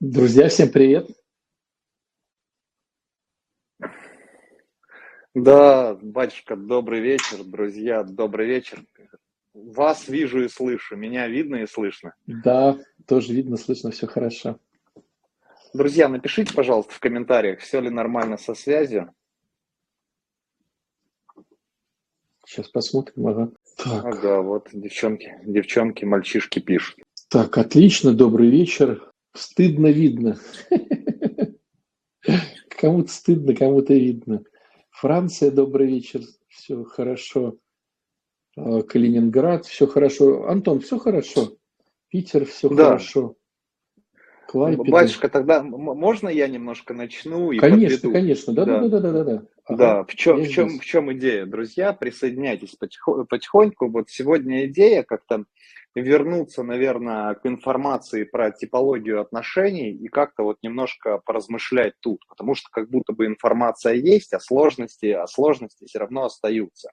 Друзья, всем привет! Да, батюшка, добрый вечер, друзья, добрый вечер. Вас вижу и слышу, меня видно и слышно. Да, тоже видно, слышно, все хорошо. Друзья, напишите, пожалуйста, в комментариях, все ли нормально со связью. Сейчас посмотрим, ага. Так. Ага, вот девчонки, девчонки, мальчишки пишут. Так, отлично, добрый вечер. Стыдно видно. Кому-то стыдно, кому-то видно. Франция, добрый вечер, все хорошо. А, Калининград, все хорошо. Антон, все хорошо. Питер, все да. хорошо. Клайпеда. Батюшка, тогда можно я немножко начну? И конечно, подведу? конечно, да, да, да, да, да, да. Ага, да, в чем, в, чем, в чем идея, друзья? Присоединяйтесь потихоньку. Вот сегодня идея как-то вернуться, наверное, к информации про типологию отношений и как-то вот немножко поразмышлять тут, потому что как будто бы информация есть, а сложности, а сложности все равно остаются.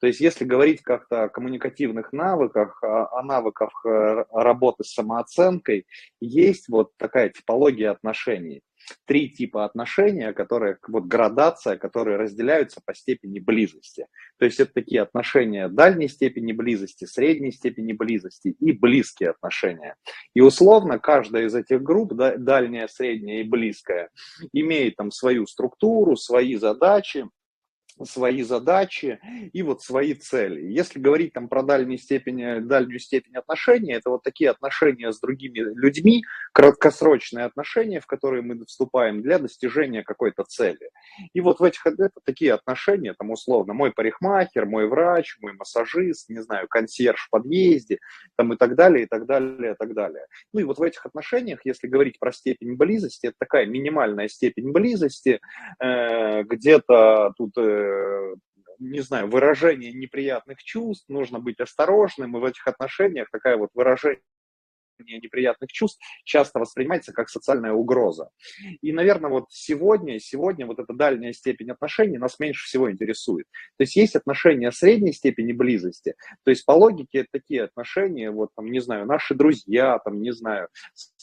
То есть если говорить как-то о коммуникативных навыках, о, навыках э, работы с самооценкой, есть вот такая типология отношений три типа отношения, которые, вот градация, которые разделяются по степени близости. То есть это такие отношения дальней степени близости, средней степени близости и близкие отношения. И условно каждая из этих групп, дальняя, средняя и близкая, имеет там свою структуру, свои задачи, свои задачи и вот свои цели. Если говорить там про дальнюю степень, дальнюю степень отношений, это вот такие отношения с другими людьми, краткосрочные отношения, в которые мы вступаем для достижения какой-то цели. И вот в этих это такие отношения, там условно, мой парикмахер, мой врач, мой массажист, не знаю, консьерж в подъезде, там и так далее, и так далее, и так далее. Ну и вот в этих отношениях, если говорить про степень близости, это такая минимальная степень близости, э, где-то тут э, не знаю, выражение неприятных чувств, нужно быть осторожным, и в этих отношениях такая вот выражение неприятных чувств часто воспринимается как социальная угроза. И, наверное, вот сегодня, сегодня вот эта дальняя степень отношений нас меньше всего интересует. То есть есть отношения средней степени близости, то есть по логике такие отношения, вот там, не знаю, наши друзья, там, не знаю,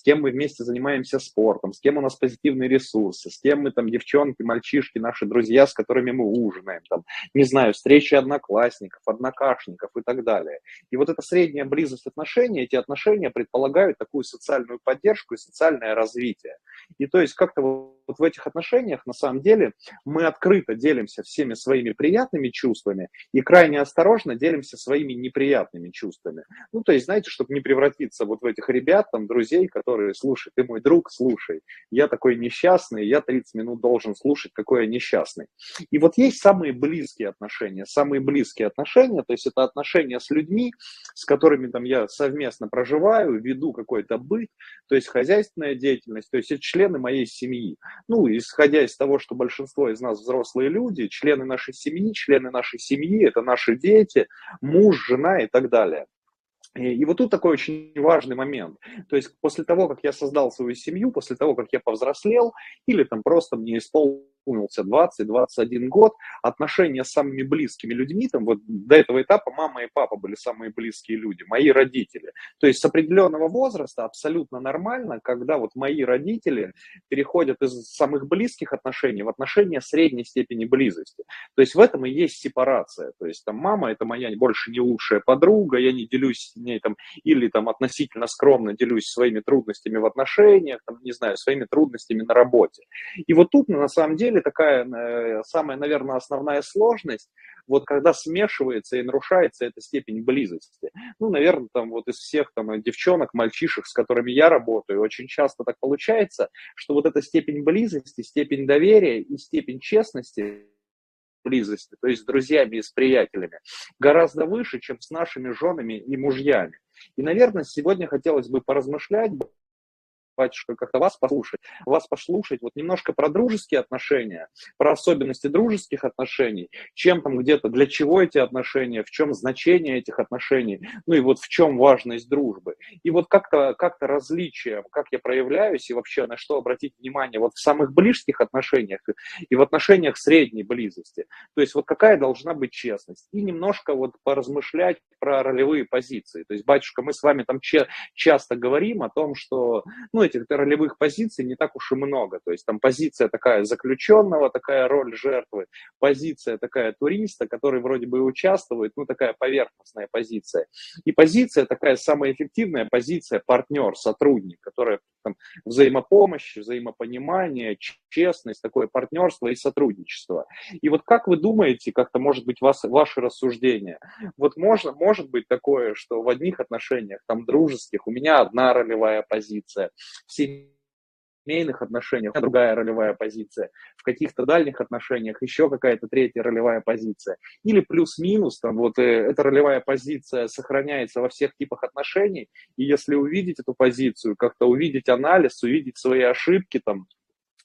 кем мы вместе занимаемся спортом, с кем у нас позитивные ресурсы, с кем мы там девчонки, мальчишки, наши друзья, с которыми мы ужинаем, там, не знаю, встречи одноклассников, однокашников и так далее. И вот эта средняя близость отношений, эти отношения предполагают такую социальную поддержку и социальное развитие. И то есть как-то вот в этих отношениях на самом деле мы открыто делимся всеми своими приятными чувствами и крайне осторожно делимся своими неприятными чувствами. Ну, то есть, знаете, чтобы не превратиться вот в этих ребят, там, друзей, которые, слушай, ты мой друг, слушай, я такой несчастный, я 30 минут должен слушать, какой я несчастный. И вот есть самые близкие отношения, самые близкие отношения, то есть это отношения с людьми, с которыми там я совместно проживаю, веду какой-то быт, то есть хозяйственная деятельность, то есть это члены моей семьи. Ну, исходя из того, что большинство из нас взрослые люди, члены нашей семьи, члены нашей семьи, это наши дети, муж, жена и так далее. И, и вот тут такой очень важный момент. То есть после того, как я создал свою семью, после того, как я повзрослел, или там просто мне исполнилось исполнился 20-21 год, отношения с самыми близкими людьми, там вот до этого этапа мама и папа были самые близкие люди, мои родители. То есть с определенного возраста абсолютно нормально, когда вот мои родители переходят из самых близких отношений в отношения средней степени близости. То есть в этом и есть сепарация. То есть там мама это моя больше не лучшая подруга, я не делюсь с ней там, или там относительно скромно делюсь своими трудностями в отношениях, там, не знаю, своими трудностями на работе. И вот тут на самом деле деле такая э, самая, наверное, основная сложность, вот когда смешивается и нарушается эта степень близости. Ну, наверное, там вот из всех там девчонок, мальчишек, с которыми я работаю, очень часто так получается, что вот эта степень близости, степень доверия и степень честности близости, то есть с друзьями и с приятелями, гораздо выше, чем с нашими женами и мужьями. И, наверное, сегодня хотелось бы поразмышлять батюшка, как-то вас послушать, вас послушать, вот немножко про дружеские отношения, про особенности дружеских отношений, чем там где-то, для чего эти отношения, в чем значение этих отношений, ну и вот в чем важность дружбы. И вот как-то как различие, как я проявляюсь и вообще на что обратить внимание вот в самых близких отношениях и в отношениях средней близости. То есть вот какая должна быть честность. И немножко вот поразмышлять про ролевые позиции. То есть, батюшка, мы с вами там часто говорим о том, что, ну, этих ролевых позиций не так уж и много. То есть там позиция такая заключенного, такая роль жертвы, позиция такая туриста, который вроде бы участвует, ну такая поверхностная позиция. И позиция такая самая эффективная позиция партнер, сотрудник, которая там, взаимопомощь, взаимопонимание, честность, такое партнерство и сотрудничество. И вот как вы думаете, как-то может быть вас, ваши рассуждения? Вот можно, может быть такое, что в одних отношениях, там дружеских, у меня одна ролевая позиция, семейных отношениях другая ролевая позиция, в каких-то дальних отношениях еще какая-то третья ролевая позиция. Или плюс-минус, там вот э, эта ролевая позиция сохраняется во всех типах отношений, и если увидеть эту позицию, как-то увидеть анализ, увидеть свои ошибки там,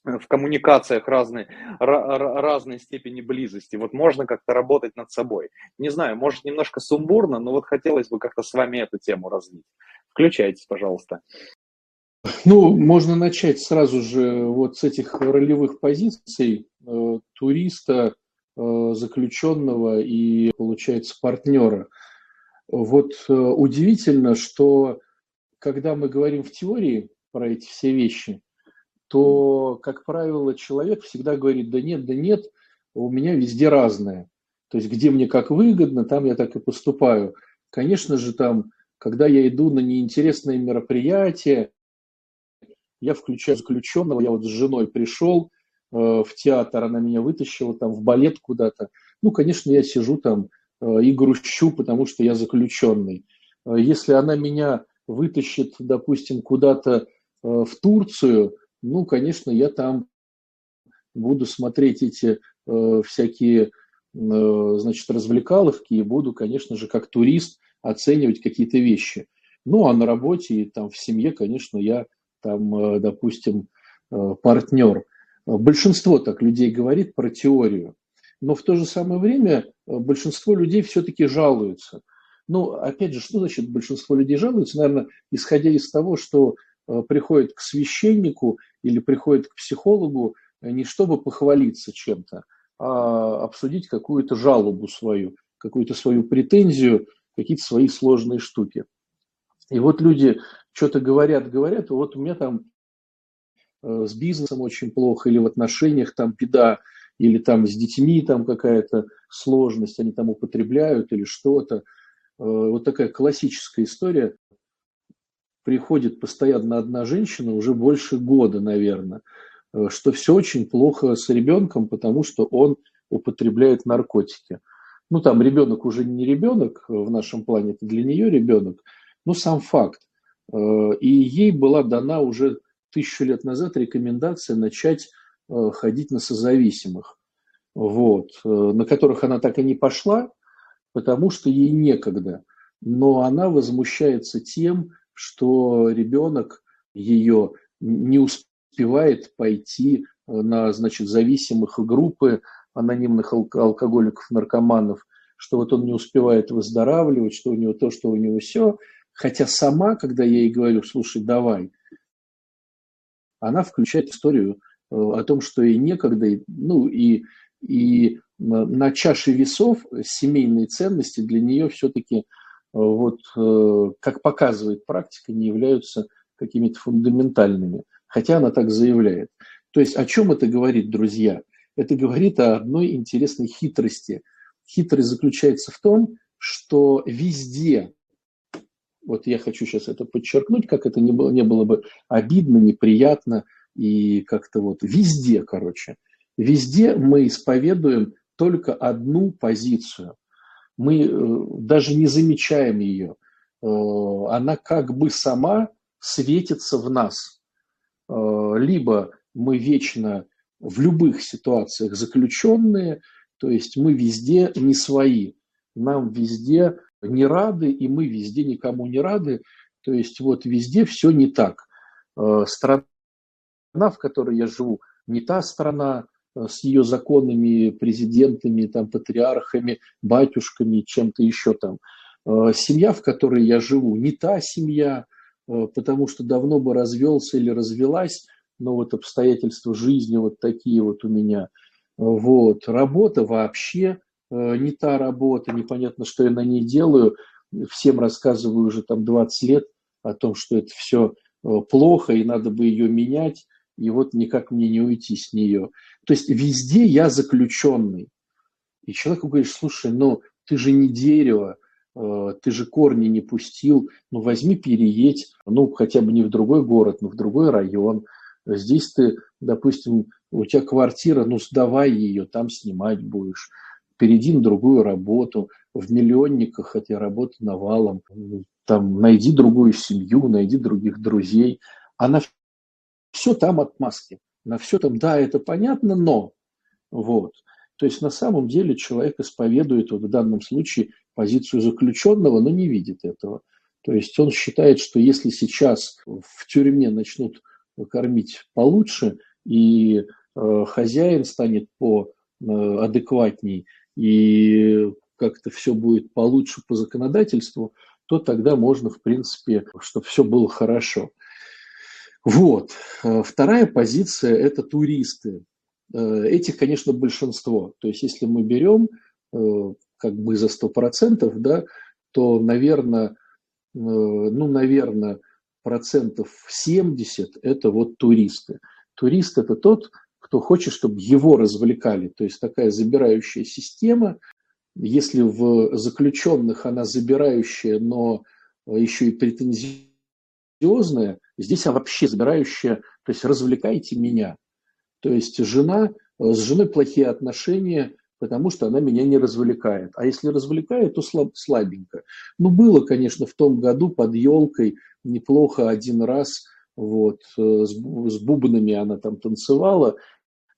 в коммуникациях разной, разной степени близости. Вот можно как-то работать над собой. Не знаю, может немножко сумбурно, но вот хотелось бы как-то с вами эту тему развить. Включайтесь, пожалуйста. Ну, можно начать сразу же вот с этих ролевых позиций э, туриста, э, заключенного и, получается, партнера. Вот э, удивительно, что когда мы говорим в теории про эти все вещи, то, как правило, человек всегда говорит, да нет, да нет, у меня везде разное. То есть, где мне как выгодно, там я так и поступаю. Конечно же, там, когда я иду на неинтересное мероприятие, я включаю заключенного, я вот с женой пришел э, в театр, она меня вытащила там в балет куда-то. Ну, конечно, я сижу там э, и грущу, потому что я заключенный. Э, если она меня вытащит, допустим, куда-то э, в Турцию, ну, конечно, я там буду смотреть эти э, всякие, э, значит, развлекаловки и буду, конечно же, как турист оценивать какие-то вещи. Ну, а на работе и там в семье, конечно, я там, э, допустим, э, партнер. Большинство так людей говорит про теорию, но в то же самое время э, большинство людей все-таки жалуются. Ну, опять же, что значит большинство людей жалуются? Наверное, исходя из того, что приходит к священнику или приходит к психологу не чтобы похвалиться чем-то, а обсудить какую-то жалобу свою, какую-то свою претензию, какие-то свои сложные штуки. И вот люди что-то говорят, говорят, вот у меня там э, с бизнесом очень плохо, или в отношениях там беда, или там с детьми там какая-то сложность, они там употребляют или что-то. Э, вот такая классическая история. Приходит постоянно одна женщина уже больше года, наверное, э, что все очень плохо с ребенком, потому что он употребляет наркотики. Ну, там ребенок уже не ребенок в нашем плане, это для нее ребенок, но сам факт. Э, и ей была дана уже тысячу лет назад рекомендация начать э, ходить на созависимых, вот, э, на которых она так и не пошла, потому что ей некогда. Но она возмущается тем, что ребенок ее не успевает пойти на значит, зависимых группы анонимных алкоголиков, наркоманов, что вот он не успевает выздоравливать, что у него то, что у него все – Хотя сама, когда я ей говорю, слушай, давай, она включает историю э, о том, что ей некогда, ну и, и на чаше весов семейные ценности для нее все-таки, э, вот, э, как показывает практика, не являются какими-то фундаментальными, хотя она так заявляет. То есть о чем это говорит, друзья? Это говорит о одной интересной хитрости. Хитрость заключается в том, что везде вот я хочу сейчас это подчеркнуть, как это не было, не было бы обидно, неприятно и как-то вот везде, короче. Везде мы исповедуем только одну позицию. Мы э, даже не замечаем ее. Э, она как бы сама светится в нас. Э, либо мы вечно в любых ситуациях заключенные, то есть мы везде не свои. Нам везде не рады, и мы везде никому не рады. То есть вот везде все не так. Э, страна, в которой я живу, не та страна э, с ее законами, президентами, там, патриархами, батюшками, чем-то еще там. Э, семья, в которой я живу, не та семья, потому что давно бы развелся или развелась, но вот обстоятельства жизни вот такие вот у меня. Вот. Работа вообще не та работа, непонятно, что я на ней делаю. Всем рассказываю уже там 20 лет о том, что это все плохо, и надо бы ее менять, и вот никак мне не уйти с нее. То есть везде я заключенный. И человеку говоришь, слушай, ну ты же не дерево, э, ты же корни не пустил, ну возьми переедь, ну хотя бы не в другой город, но в другой район. Здесь ты, допустим, у тебя квартира, ну сдавай ее, там снимать будешь. Перейди на другую работу. В миллионниках этой работы навалом. Там найди другую семью, найди других друзей. Она все там отмазки. На все там, да, это понятно, но. Вот. То есть на самом деле человек исповедует вот в данном случае позицию заключенного, но не видит этого. То есть он считает, что если сейчас в тюрьме начнут кормить получше, и э, хозяин станет по э, адекватней, и как-то все будет получше по законодательству, то тогда можно, в принципе, чтобы все было хорошо. Вот. Э, вторая позиция – это туристы. Э, этих, конечно, большинство. То есть, если мы берем э, как бы за 100%, да, то, наверное, ну, наверное, процентов 70 – это вот туристы. Турист – это тот, кто хочет, чтобы его развлекали. То есть такая забирающая система. Если в заключенных она забирающая, но еще и претензиозная – Здесь она вообще забирающая, то есть развлекайте меня. То есть жена, с женой плохие отношения, потому что она меня не развлекает. А если развлекает, то слаб, слабенько. Ну, было, конечно, в том году под елкой неплохо один раз, вот, э, с, с бубнами она там танцевала,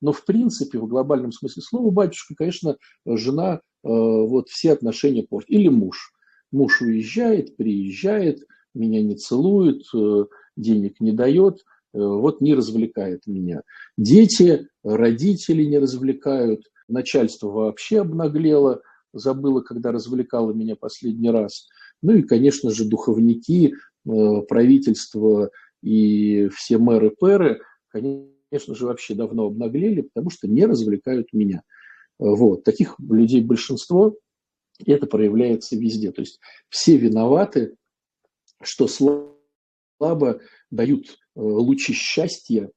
но в принципе, в глобальном смысле слова, батюшка, конечно, жена э, вот все отношения портит. Или муж. Муж уезжает, приезжает, меня не целует, э, денег не дает, э, вот не развлекает меня. Дети, родители не развлекают, начальство вообще обнаглело, забыло, когда развлекало меня последний раз. Ну и, конечно же, духовники, правительство и все мэры-пэры, конечно же, вообще давно обнаглели, потому что не развлекают меня. Вот. Таких людей большинство, и это проявляется везде. То есть все виноваты, что слабо дают э, лучи счастья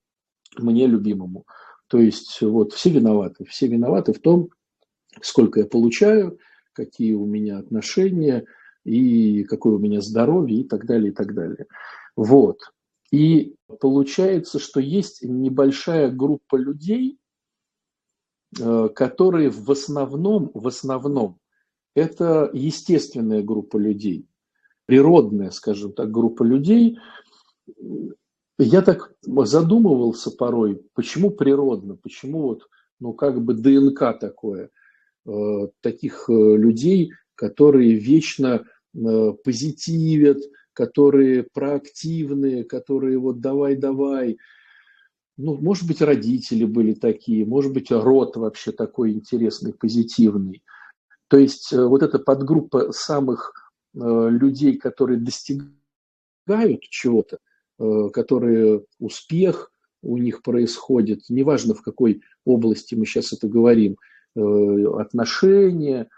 мне любимому. То есть вот все виноваты. Все виноваты в том, сколько я получаю, какие у меня отношения и какое у меня здоровье и так далее, и так далее. Вот. И получается, что есть небольшая группа людей, э, которые в основном, в основном, это естественная группа людей, природная, скажем так, группа людей, я так задумывался порой, почему природно, почему вот, ну, как бы ДНК такое, э, таких э, людей, которые вечно позитивят, которые проактивные, которые вот давай-давай. Ну, может быть, родители были такие, может быть, род вообще такой интересный, позитивный. То есть э, вот эта подгруппа самых э, людей, которые достигают чего-то, Э, которые успех у них происходит, неважно в какой области мы сейчас это говорим, э, отношения,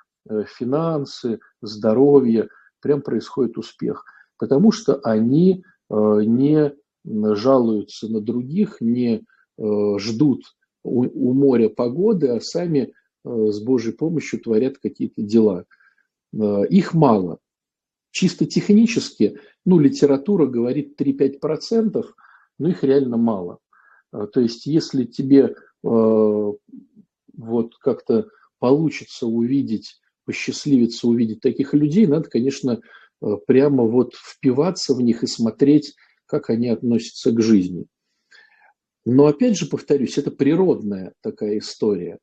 финансы, здоровье, прям происходит успех. Потому что они не жалуются на других, не ждут у, моря погоды, а сами с Божьей помощью творят какие-то дела. Их мало. Чисто технически, ну, литература говорит 3-5%, но их реально мало. То есть, если тебе э, вот как-то получится увидеть, посчастливиться увидеть таких людей, надо, конечно, э, прямо вот впиваться в них и смотреть, как они относятся к жизни. Но опять же, повторюсь, это природная такая история.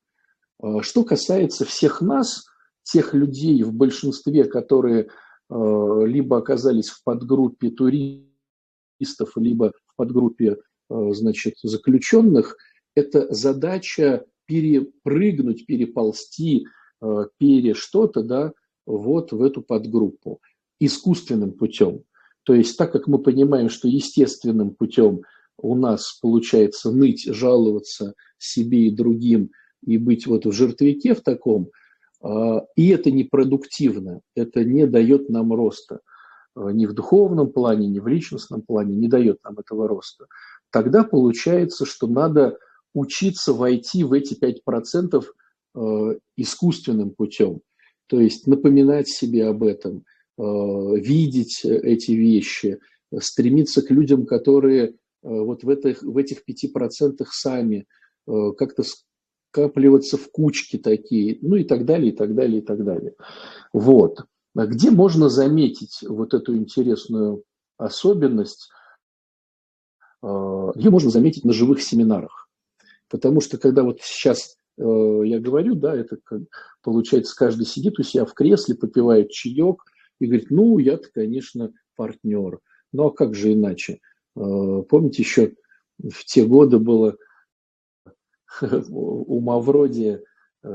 А, что касается всех нас, тех людей в большинстве, которые Э, либо оказались в подгруппе туристов, либо в подгруппе э, значит, заключенных, это задача перепрыгнуть, переползти, э, пере что-то, да, вот в эту подгруппу искусственным путем. То есть так как мы понимаем, что естественным путем у нас получается ныть, жаловаться себе и другим и быть вот в жертвяке в таком – а, и это непродуктивно, это не дает нам роста. ни в духовном плане, ни в личностном плане не дает нам этого роста, тогда получается, что надо учиться войти в эти 5% э, искусственным путем. То есть напоминать себе об этом, видеть эти вещи, стремиться к людям, которые э, вот в этих, в этих 5% сами как-то скапливаться в кучки такие, ну и так далее, и так далее, и так далее. Вот. А где можно заметить вот эту интересную особенность? Ее можно заметить на живых семинарах. Потому что когда вот сейчас э, я говорю, да, это как, получается, каждый сидит у себя в кресле, попивает чаек и говорит, ну, я-то, конечно, партнер. Ну, а как же иначе? Э, помните, еще в те годы было у Мавроди э,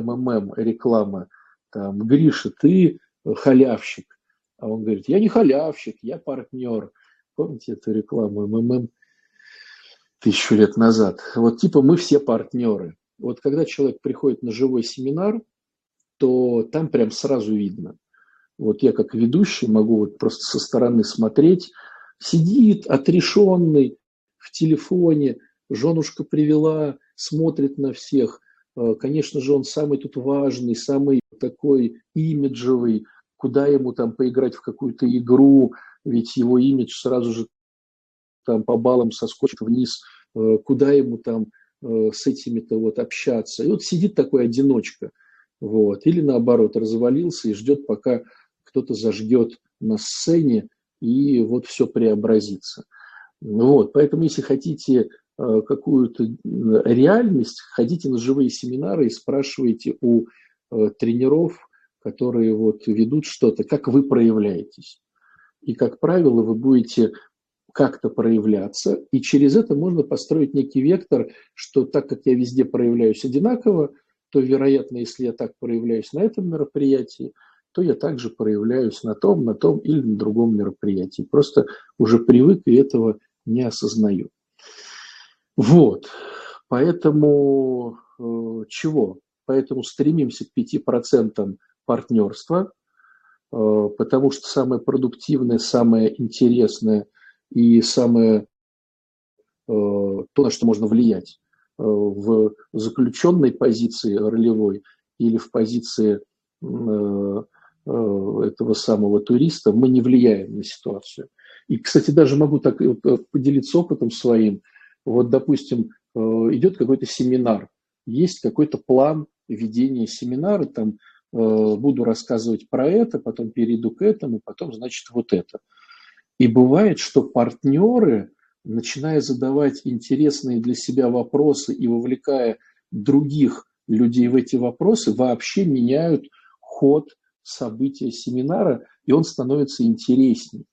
МММ реклама, там, Гриша, ты халявщик. А он говорит, я не халявщик, я партнер. Помните эту рекламу МММ? тысячу лет назад. Вот типа мы все партнеры. Вот когда человек приходит на живой семинар, то там прям сразу видно. Вот я как ведущий могу вот просто со стороны смотреть, сидит отрешенный в телефоне, женушка привела, смотрит на всех. Э, конечно же, он самый тут важный, самый такой имиджевый, куда ему там поиграть в какую-то игру, ведь его имидж сразу же там по баллам соскочит вниз, э, куда ему там э, с этими-то вот общаться. И вот сидит такой одиночка, вот, или наоборот, развалился и ждет, пока кто-то зажгет на сцене, и вот все преобразится. Вот, поэтому, если хотите э, какую-то реальность, ходите на живые семинары и спрашивайте у тренеров, которые вот ведут что-то, как вы проявляетесь. И, как правило, вы будете как-то проявляться, и через это можно построить некий вектор, что так как я везде проявляюсь одинаково, то, вероятно, если я так проявляюсь на этом мероприятии, то я также проявляюсь на том, на том или на другом мероприятии. Просто уже привык и этого не осознаю. Вот. Поэтому э, чего? Поэтому стремимся к 5% партнерства, э, потому что самое продуктивное, самое интересное – и самое э, то, на что можно влиять э, в заключенной позиции ролевой или в позиции э, этого самого туриста, мы не влияем на ситуацию. И, кстати, даже могу так поделиться опытом своим. Вот, допустим, идет какой-то семинар, есть какой-то план ведения семинара, там буду рассказывать про это, потом перейду к этому, потом, значит, вот это. И бывает, что партнеры, начиная задавать интересные для себя вопросы и вовлекая других людей в эти вопросы, вообще меняют ход события семинара, и он становится интереснее.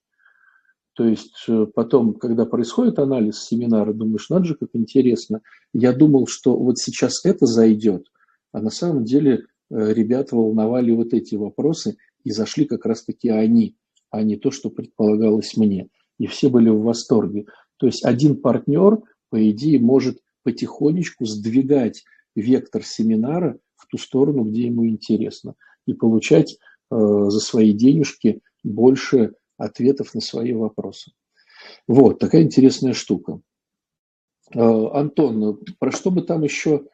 То есть э, потом, когда происходит анализ семинара, думаешь, надо же, как интересно. Я думал, что вот сейчас это зайдет, а на самом деле э, ребята волновали вот эти вопросы, и зашли как раз-таки они а не то, что предполагалось мне. И все были в восторге. То есть один партнер, по идее, может потихонечку сдвигать вектор семинара в ту сторону, где ему интересно, и получать э, за свои денежки больше ответов на свои вопросы. Вот, такая интересная штука. Э, Антон, про что бы там еще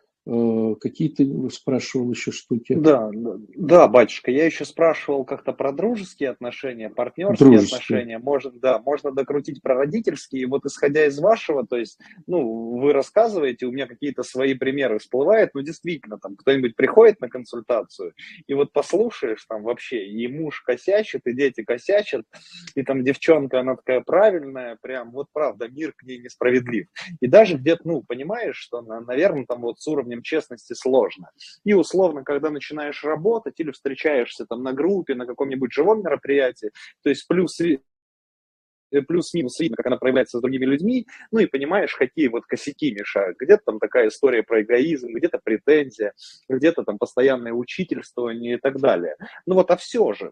какие-то спрашивал еще штуки. Да, да, батюшка, я еще спрашивал как-то про дружеские отношения, партнерские дружеские. отношения. Может, да, можно докрутить про родительские. И вот исходя из вашего, то есть, ну, вы рассказываете, у меня какие-то свои примеры всплывают, ну, действительно, там кто-нибудь приходит на консультацию, и вот послушаешь там вообще, и муж косячит, и дети косячат, и там девчонка, она такая правильная, прям, вот правда, мир к ней несправедлив. И даже где-то, ну, понимаешь, что, наверное, там вот с уровня честности сложно. И условно, когда начинаешь работать или встречаешься там на группе, на каком-нибудь живом мероприятии, то есть плюс э, плюс-минус видно, как она проявляется с другими людьми, ну и понимаешь, какие вот косяки мешают. Где-то там такая история про эгоизм, где-то претензия, где-то там постоянное учительствование и так далее. Ну вот, а все же,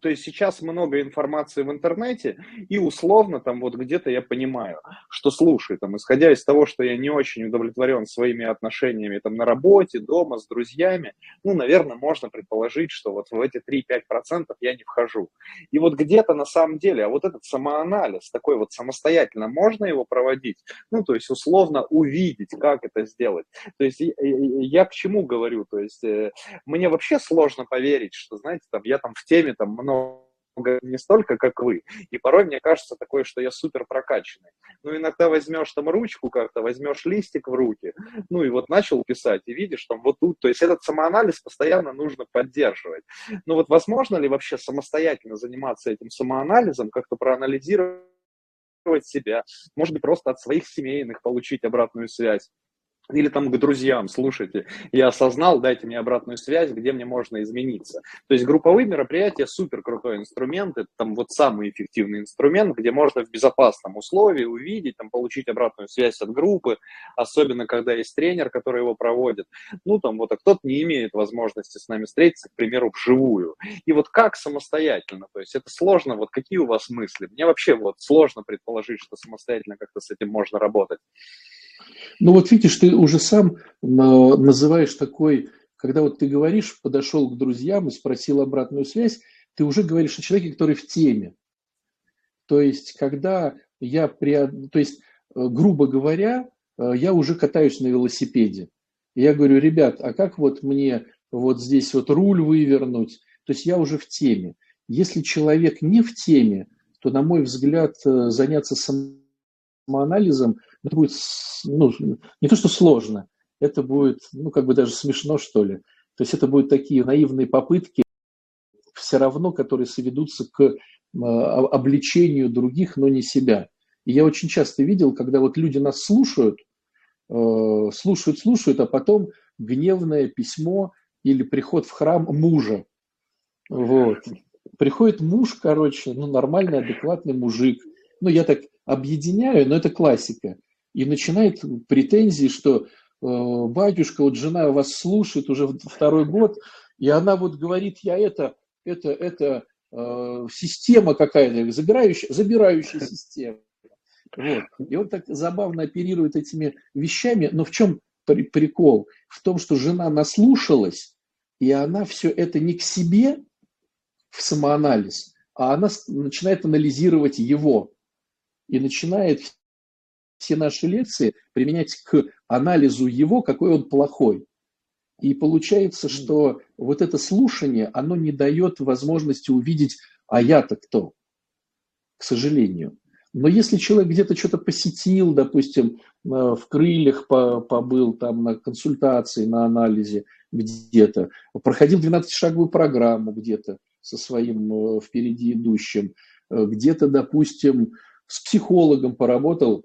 То есть сейчас много информации в интернете, и условно там вот где-то я понимаю, что слушай, там, исходя из того, что я не очень удовлетворен своими отношениями там на работе, дома, с друзьями, ну, наверное, можно предположить, что вот в эти 3-5% я не вхожу. И вот где-то на самом деле, а вот этот самоанализ, такой вот самостоятельно, можно его проводить? Ну, то есть условно увидеть, как это сделать. То есть я к чему говорю? То есть э, мне вообще сложно поверить, что, знаете, там, я там в теме там много не столько, как вы. И порой мне кажется такое, что я супер прокачанный. Ну, иногда возьмешь там ручку как-то, возьмешь листик в руки, ну, и вот начал писать, и видишь там вот тут, то есть этот самоанализ постоянно нужно поддерживать. Ну, вот возможно ли вообще самостоятельно заниматься этим самоанализом, как-то проанализировать себя, может быть, просто от своих семейных получить обратную связь? Или там к друзьям, слушайте, я осознал, дайте мне обратную связь, где мне можно измениться. То есть групповые мероприятия супер крутой инструмент, это там вот самый эффективный инструмент, где можно в безопасном условии увидеть, там получить обратную связь от группы, особенно когда есть тренер, который его проводит. Ну там вот, а кто-то не имеет возможности с нами встретиться, к примеру, вживую. И вот как самостоятельно, то есть это сложно, вот какие у вас мысли? Мне вообще вот сложно предположить, что самостоятельно как-то с этим можно работать. Ну вот видишь, ты уже сам называешь такой, когда вот ты говоришь, подошел к друзьям и спросил обратную связь, ты уже говоришь о человеке, который в теме. То есть, когда я, при, то есть, э, грубо говоря, э, я уже катаюсь на велосипеде. Я говорю, ребят, а как вот мне вот здесь вот руль вывернуть? То есть я уже в теме. Если человек не в теме, то, на мой взгляд, э, заняться самоанализом это будет, ну, не то что сложно, это будет, ну, как бы даже смешно, что ли. То есть это будут такие наивные попытки, все равно, которые сведутся к а, обличению других, но не себя. И я очень часто видел, когда вот люди нас слушают, э, слушают, слушают, а потом гневное письмо или приход в храм мужа. Вот. Приходит муж, короче, ну, нормальный, адекватный мужик. Ну, я так объединяю, но это классика и начинает претензии, что э, батюшка, вот жена вас слушает уже второй год, и она вот говорит, я это, это, это э, система какая-то, забирающая, забирающая система. Вот. И он так забавно оперирует этими вещами, но в чем прикол? В том, что жена наслушалась, и она все это не к себе в самоанализ, а она начинает анализировать его и начинает все наши лекции применять к анализу его, какой он плохой. И получается, что вот это слушание, оно не дает возможности увидеть, а я-то кто, к сожалению. Но если человек где-то что-то посетил, допустим, в крыльях побыл, там на консультации, на анализе где-то, проходил 12-шаговую программу где-то со своим э, впереди идущим, э, где-то, допустим, с психологом поработал,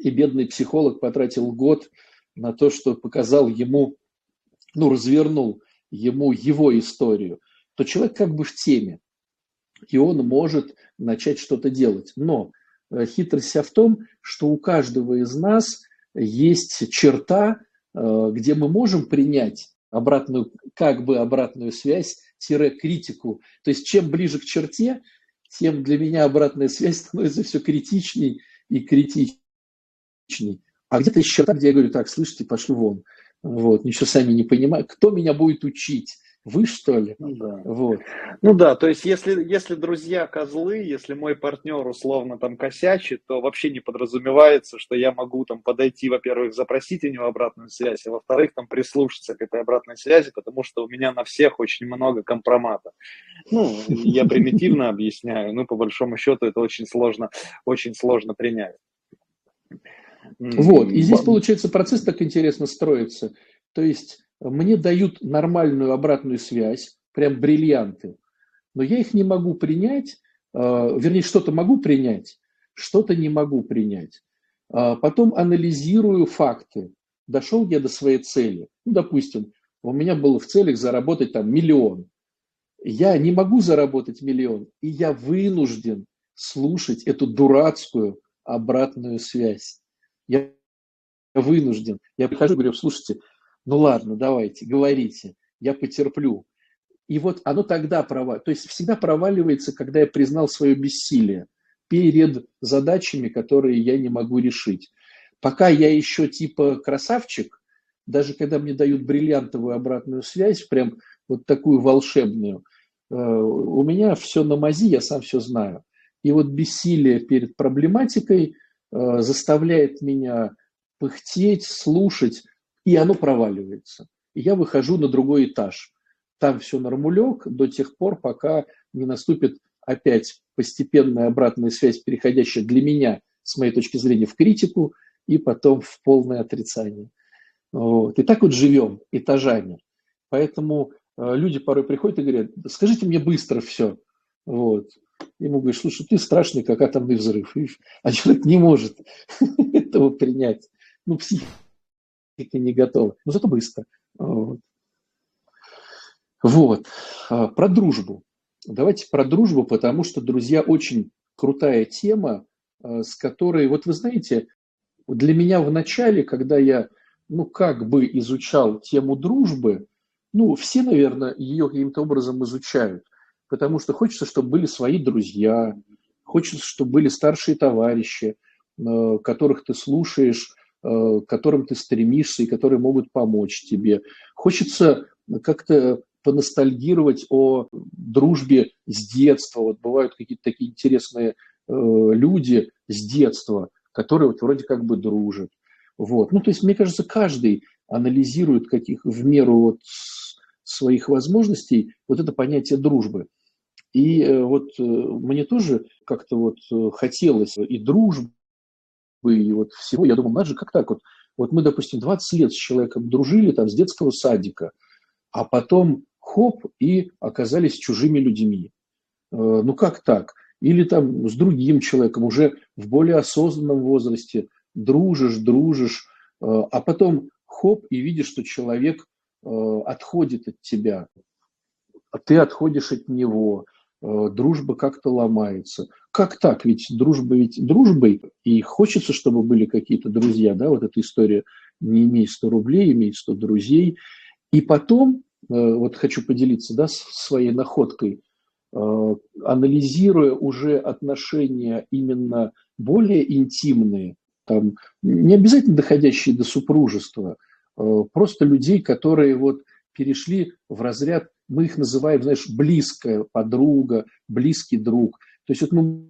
и бедный психолог потратил год на то, что показал ему, ну, развернул ему его историю, то человек как бы в теме, и он может начать что-то делать. Но э, хитрость вся в том, что у каждого из нас есть черта, э, где мы можем принять обратную, как бы обратную связь, критику. То есть чем ближе к черте, тем для меня обратная связь становится все критичней и критичней личный. А где-то есть черта, где я говорю, так, слышите, пошли вон. Вот, ничего сами не понимаю. Кто меня будет учить? Вы что ли? Ну да. Вот. Ну да, то есть если, если друзья козлы, если мой партнер условно там косячит, то вообще не подразумевается, что я могу там подойти, во-первых, запросить у него обратную связь, а во-вторых, там прислушаться к этой обратной связи, потому что у меня на всех очень много компромата. Ну, я примитивно объясняю, ну, по большому счету это очень сложно, очень сложно принять. Вот, и здесь, получается, процесс так интересно строится. То есть мне дают нормальную обратную связь, прям бриллианты, но я их не могу принять, а, вернее, что-то могу принять, что-то не могу принять. А потом анализирую факты. Дошел я до своей цели. Ну, допустим, у меня было в целях заработать там миллион. Я не могу заработать миллион, и я вынужден слушать эту дурацкую обратную связь. Я вынужден. Я прихожу и говорю, слушайте, ну ладно, давайте, говорите, я потерплю. И вот оно тогда проваливается. То есть всегда проваливается, когда я признал свое бессилие перед задачами, которые я не могу решить. Пока я еще типа красавчик, даже когда мне дают бриллиантовую обратную связь, прям вот такую волшебную, э, у меня все на мази, я сам все знаю. И вот бессилие перед проблематикой заставляет меня пыхтеть, слушать, и оно проваливается. И я выхожу на другой этаж. Там все нормулек до тех пор, пока не наступит опять постепенная обратная связь, переходящая для меня, с моей точки зрения, в критику и потом в полное отрицание. Вот. И так вот живем этажами. Поэтому э, люди порой приходят и говорят, скажите мне быстро все. Вот. Ему говоришь, слушай, ты страшный, как атомный взрыв. А человек не может этого принять. Ну, психика не готова. Но зато быстро. Вот. вот. А, про дружбу. Давайте про дружбу, потому что, друзья, очень крутая тема, а, с которой, вот вы знаете, для меня в начале, когда я, ну, как бы изучал тему дружбы, ну, все, наверное, ее каким-то образом изучают, потому что хочется, чтобы были свои друзья, хочется, чтобы были старшие товарищи, а, которых ты слушаешь, а, к которым ты стремишься и которые могут помочь тебе. Хочется как-то поностальгировать о дружбе с детства. Вот бывают какие-то такие интересные э, люди с детства, которые вот вроде как бы дружат. Вот. Ну, то есть, мне кажется, каждый анализирует каких в меру вот своих возможностей вот это понятие дружбы. И э, вот э, мне тоже как-то вот э, хотелось и дружбы, и вот всего. Я думал, надо же, как так вот. Вот мы, допустим, 20 лет с человеком дружили там с детского садика, а потом хоп, и оказались чужими людьми. Ну как так? Или там с другим человеком уже в более осознанном возрасте дружишь, дружишь, а потом хоп, и видишь, что человек отходит от тебя, а ты отходишь от него, дружба как-то ломается. Как так? Ведь дружба ведь дружбой, и хочется, чтобы были какие-то друзья, да, вот эта история не имей 100 рублей, имей 100 друзей. И потом Э, вот хочу поделиться да, своей находкой, э, анализируя уже отношения именно более интимные, там, не обязательно доходящие до супружества, э, просто людей, которые вот перешли в разряд, мы их называем, знаешь, близкая подруга, близкий друг. То есть вот мы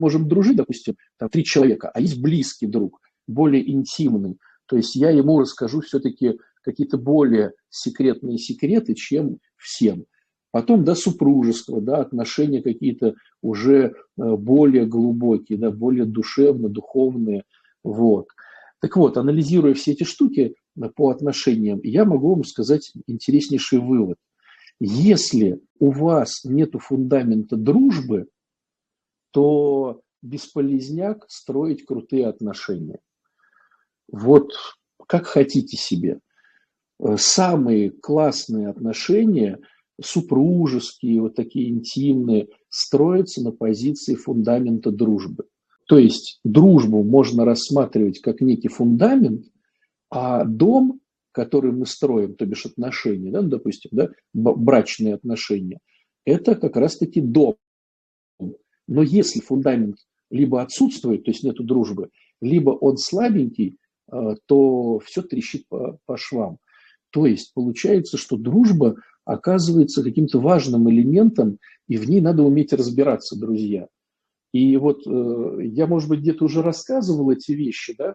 можем дружить, допустим, там, три человека, а есть близкий друг, более интимный. То есть я ему расскажу все-таки какие-то более секретные секреты, чем всем. Потом, да, супружество, да, отношения какие-то уже э, более глубокие, да, более душевно, духовные, вот. Так вот, анализируя все эти штуки по отношениям, я могу вам сказать интереснейший вывод. Если у вас нет фундамента дружбы, то бесполезняк строить крутые отношения. Вот как хотите себе. Самые классные отношения, супружеские, вот такие интимные, строятся на позиции фундамента дружбы. То есть дружбу можно рассматривать как некий фундамент, а дом, который мы строим, то бишь отношения, да, ну, допустим, да, брачные отношения, это как раз-таки дом. Но если фундамент либо отсутствует, то есть нет дружбы, либо он слабенький, э, то все трещит по, по швам. То есть получается, что дружба оказывается каким-то важным элементом, и в ней надо уметь разбираться, друзья. И вот э, я, может быть, где-то уже рассказывал эти вещи, да,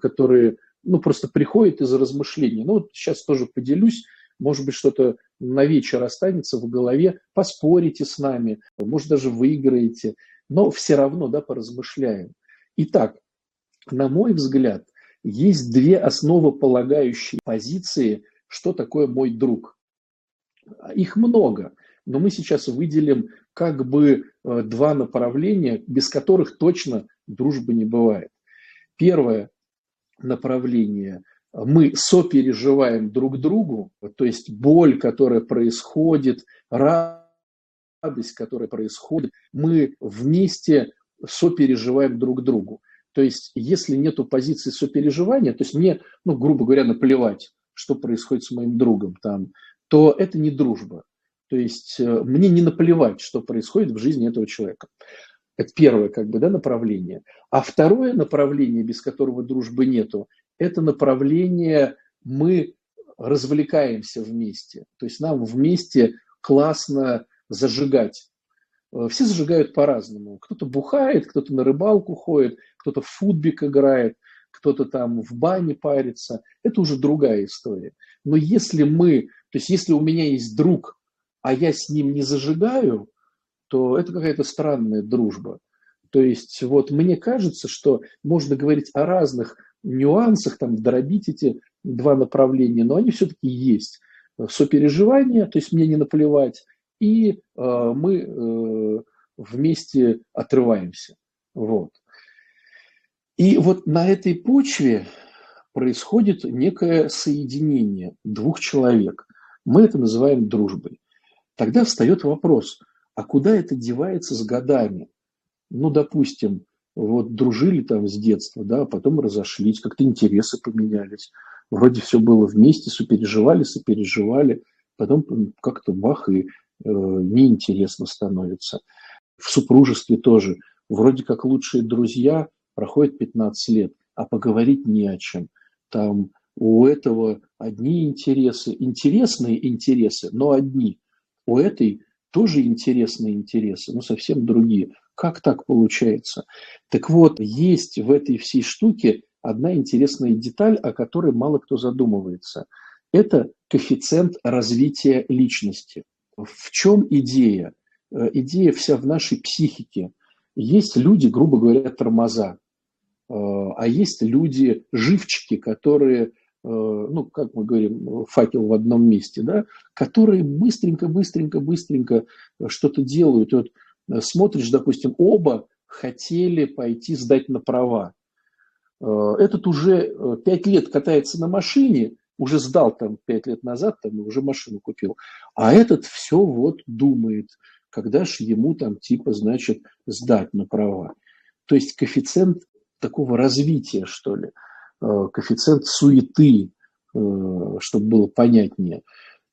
которые ну, просто приходят из размышлений. Ну, вот сейчас тоже поделюсь, может быть, что-то на вечер останется в голове, поспорите с нами, может, даже выиграете, но все равно, да, поразмышляем. Итак, на мой взгляд, есть две основополагающие позиции что такое мой друг. Их много, но мы сейчас выделим как бы э, два направления, без которых точно дружбы не бывает. Первое направление – мы сопереживаем друг другу, то есть боль, которая происходит, радость, которая происходит, мы вместе сопереживаем друг другу. То есть, если нет позиции сопереживания, то есть мне, ну, грубо говоря, наплевать, что происходит с моим другом там, то это не дружба. То есть э, мне не наплевать, что происходит в жизни этого человека. Это первое как бы, да, направление. А второе направление, без которого дружбы нету, это направление мы развлекаемся вместе. То есть нам вместе классно зажигать. Э, все зажигают по-разному. Кто-то бухает, кто-то на рыбалку ходит, кто-то в футбик играет, кто-то там в бане парится. Это уже другая история. Но если мы, то есть если у меня есть друг, а я с ним не зажигаю, то это какая-то странная дружба. То есть вот мне кажется, что можно говорить о разных нюансах, там, дробить эти два направления, но они все-таки есть. Сопереживание, то есть мне не наплевать, и э, мы э, вместе отрываемся. Вот. И вот на этой почве происходит некое соединение двух человек. Мы это называем дружбой. Тогда встает вопрос – а куда это девается с годами? Ну, допустим, вот дружили там с детства, да, потом разошлись, как-то интересы поменялись. Вроде все было вместе, сопереживали, сопереживали, потом как-то бах и э, неинтересно становится. В супружестве тоже. Вроде как лучшие друзья, проходит 15 лет, а поговорить не о чем. Там у этого одни интересы, интересные интересы, но одни. У этой тоже интересные интересы, но совсем другие. Как так получается? Так вот, есть в этой всей штуке одна интересная деталь, о которой мало кто задумывается. Это коэффициент развития личности. В чем идея? Э, идея вся в нашей психике. Есть люди, грубо говоря, тормоза, э, а есть люди, живчики, которые ну, как мы говорим, факел в одном месте, да, которые быстренько, быстренько, быстренько что-то делают. И вот э, смотришь, допустим, оба хотели пойти сдать на права. Э, этот уже пять лет катается на машине, уже сдал там пять лет назад, там уже машину купил. А этот все вот думает, когда же ему там типа, значит, сдать на права. То есть коэффициент такого развития, что ли – Э, коэффициент суеты, э, чтобы было понятнее.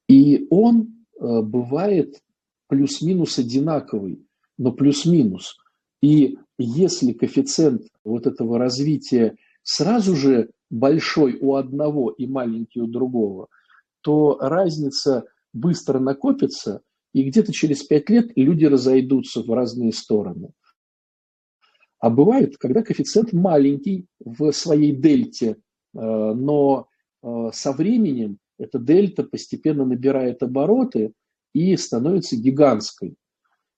И он э, бывает плюс-минус одинаковый, но плюс-минус. И если коэффициент вот этого развития сразу же большой у одного и маленький у другого, то разница быстро накопится, и где-то через пять лет люди разойдутся в разные стороны. А бывает, когда коэффициент маленький в своей дельте, э, но э, со временем эта дельта постепенно набирает обороты и становится гигантской.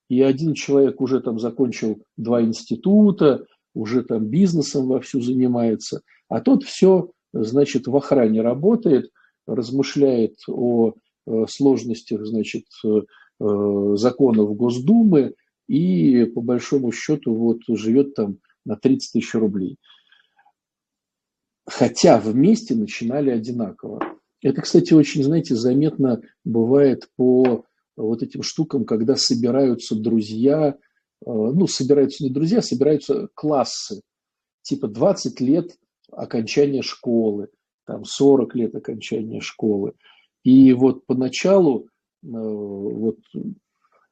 И один человек уже там закончил два института, уже там бизнесом вовсю занимается, а тот все, значит, в охране работает, размышляет о э, сложностях, значит, законов Госдумы, и по большому счету вот живет там на 30 тысяч рублей. Хотя вместе начинали одинаково. Это, кстати, очень, знаете, заметно бывает по вот этим штукам, когда собираются друзья, э, ну, собираются не друзья, собираются классы, типа 20 лет окончания школы, там 40 лет окончания школы. И вот поначалу э, вот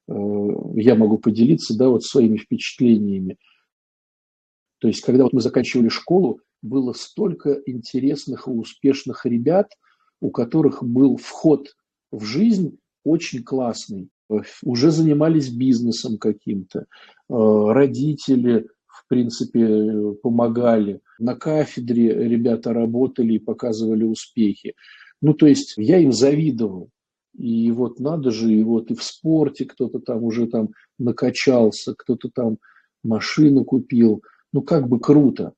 я могу поделиться да, вот своими впечатлениями. То есть, когда вот мы заканчивали школу, было столько интересных и успешных ребят, у которых был вход в жизнь очень классный. Уже занимались бизнесом каким-то, э, родители, в принципе, помогали. На кафедре ребята работали и показывали успехи. Ну, то есть я им завидовал. И вот надо же, и вот и в спорте кто-то там уже там накачался, кто-то там машину купил. Ну, как бы круто.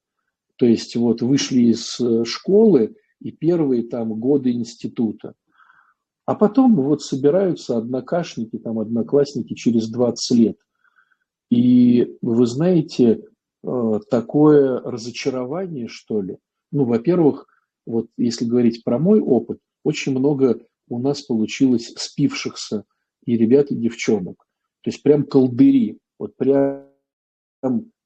То есть вот вышли из э, школы и первые там годы института. А потом вот собираются однокашники, там одноклассники через 20 лет. И вы знаете, э, такое разочарование, что ли. Ну, во-первых, вот если говорить про мой опыт, очень много у нас получилось спившихся и ребят, и девчонок. То есть прям колдыри, вот прям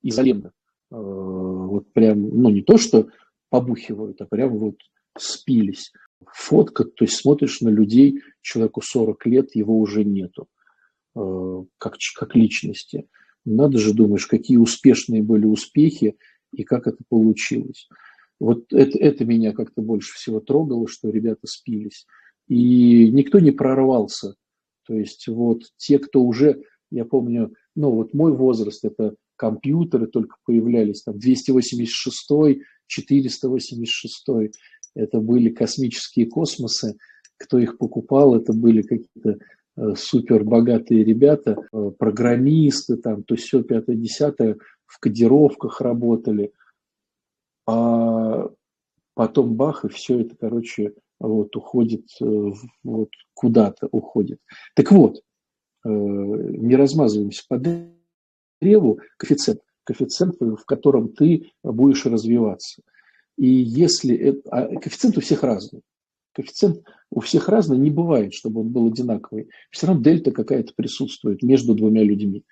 изолентно. Э, вот прям, ну не то, что побухивают, а прям вот спились. фотка, то есть смотришь на людей, человеку 40 лет, его уже нету, э, как, как личности. Надо же, думаешь, какие успешные были успехи и как это получилось. Вот это, это меня как-то больше всего трогало, что ребята спились. И никто не прорвался. То есть вот те, кто уже, я помню, ну вот мой возраст, это компьютеры только появлялись, там 286, 486, это были космические космосы, кто их покупал, это были какие-то э, супер богатые ребята, э, программисты, там, то все пятое, десятое, в кодировках работали, а потом бах, и все это, короче, вот, уходит, э, вот, куда-то уходит. Так вот, не размазываемся по древу, коэффициент, коэффициент, в котором ты будешь развиваться – и если это, а коэффициент у всех разный. Коэффициент у всех разный, не бывает, чтобы он был одинаковый. Все равно дельта какая-то присутствует между двумя людьми.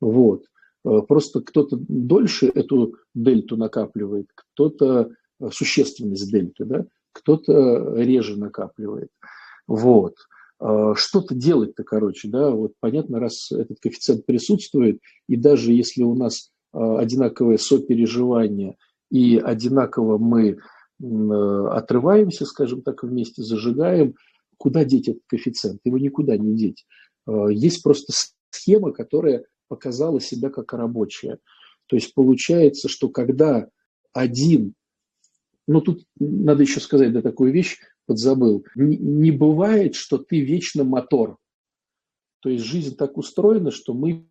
Вот. Э, просто кто-то дольше эту дельту накапливает, кто-то э, существенность дельты, да? кто-то реже накапливает. Вот. Э, что-то делать-то, короче, да, вот понятно, раз этот коэффициент присутствует, и даже если у нас одинаковое сопереживание – и одинаково мы отрываемся, скажем так, вместе, зажигаем, куда деть этот коэффициент? Его никуда не деть. А, есть просто схема, которая показала себя как рабочая. То есть получается, что когда один, ну тут надо еще сказать, да, такую вещь подзабыл, не, не бывает, что ты вечно мотор. То есть жизнь так устроена, что мы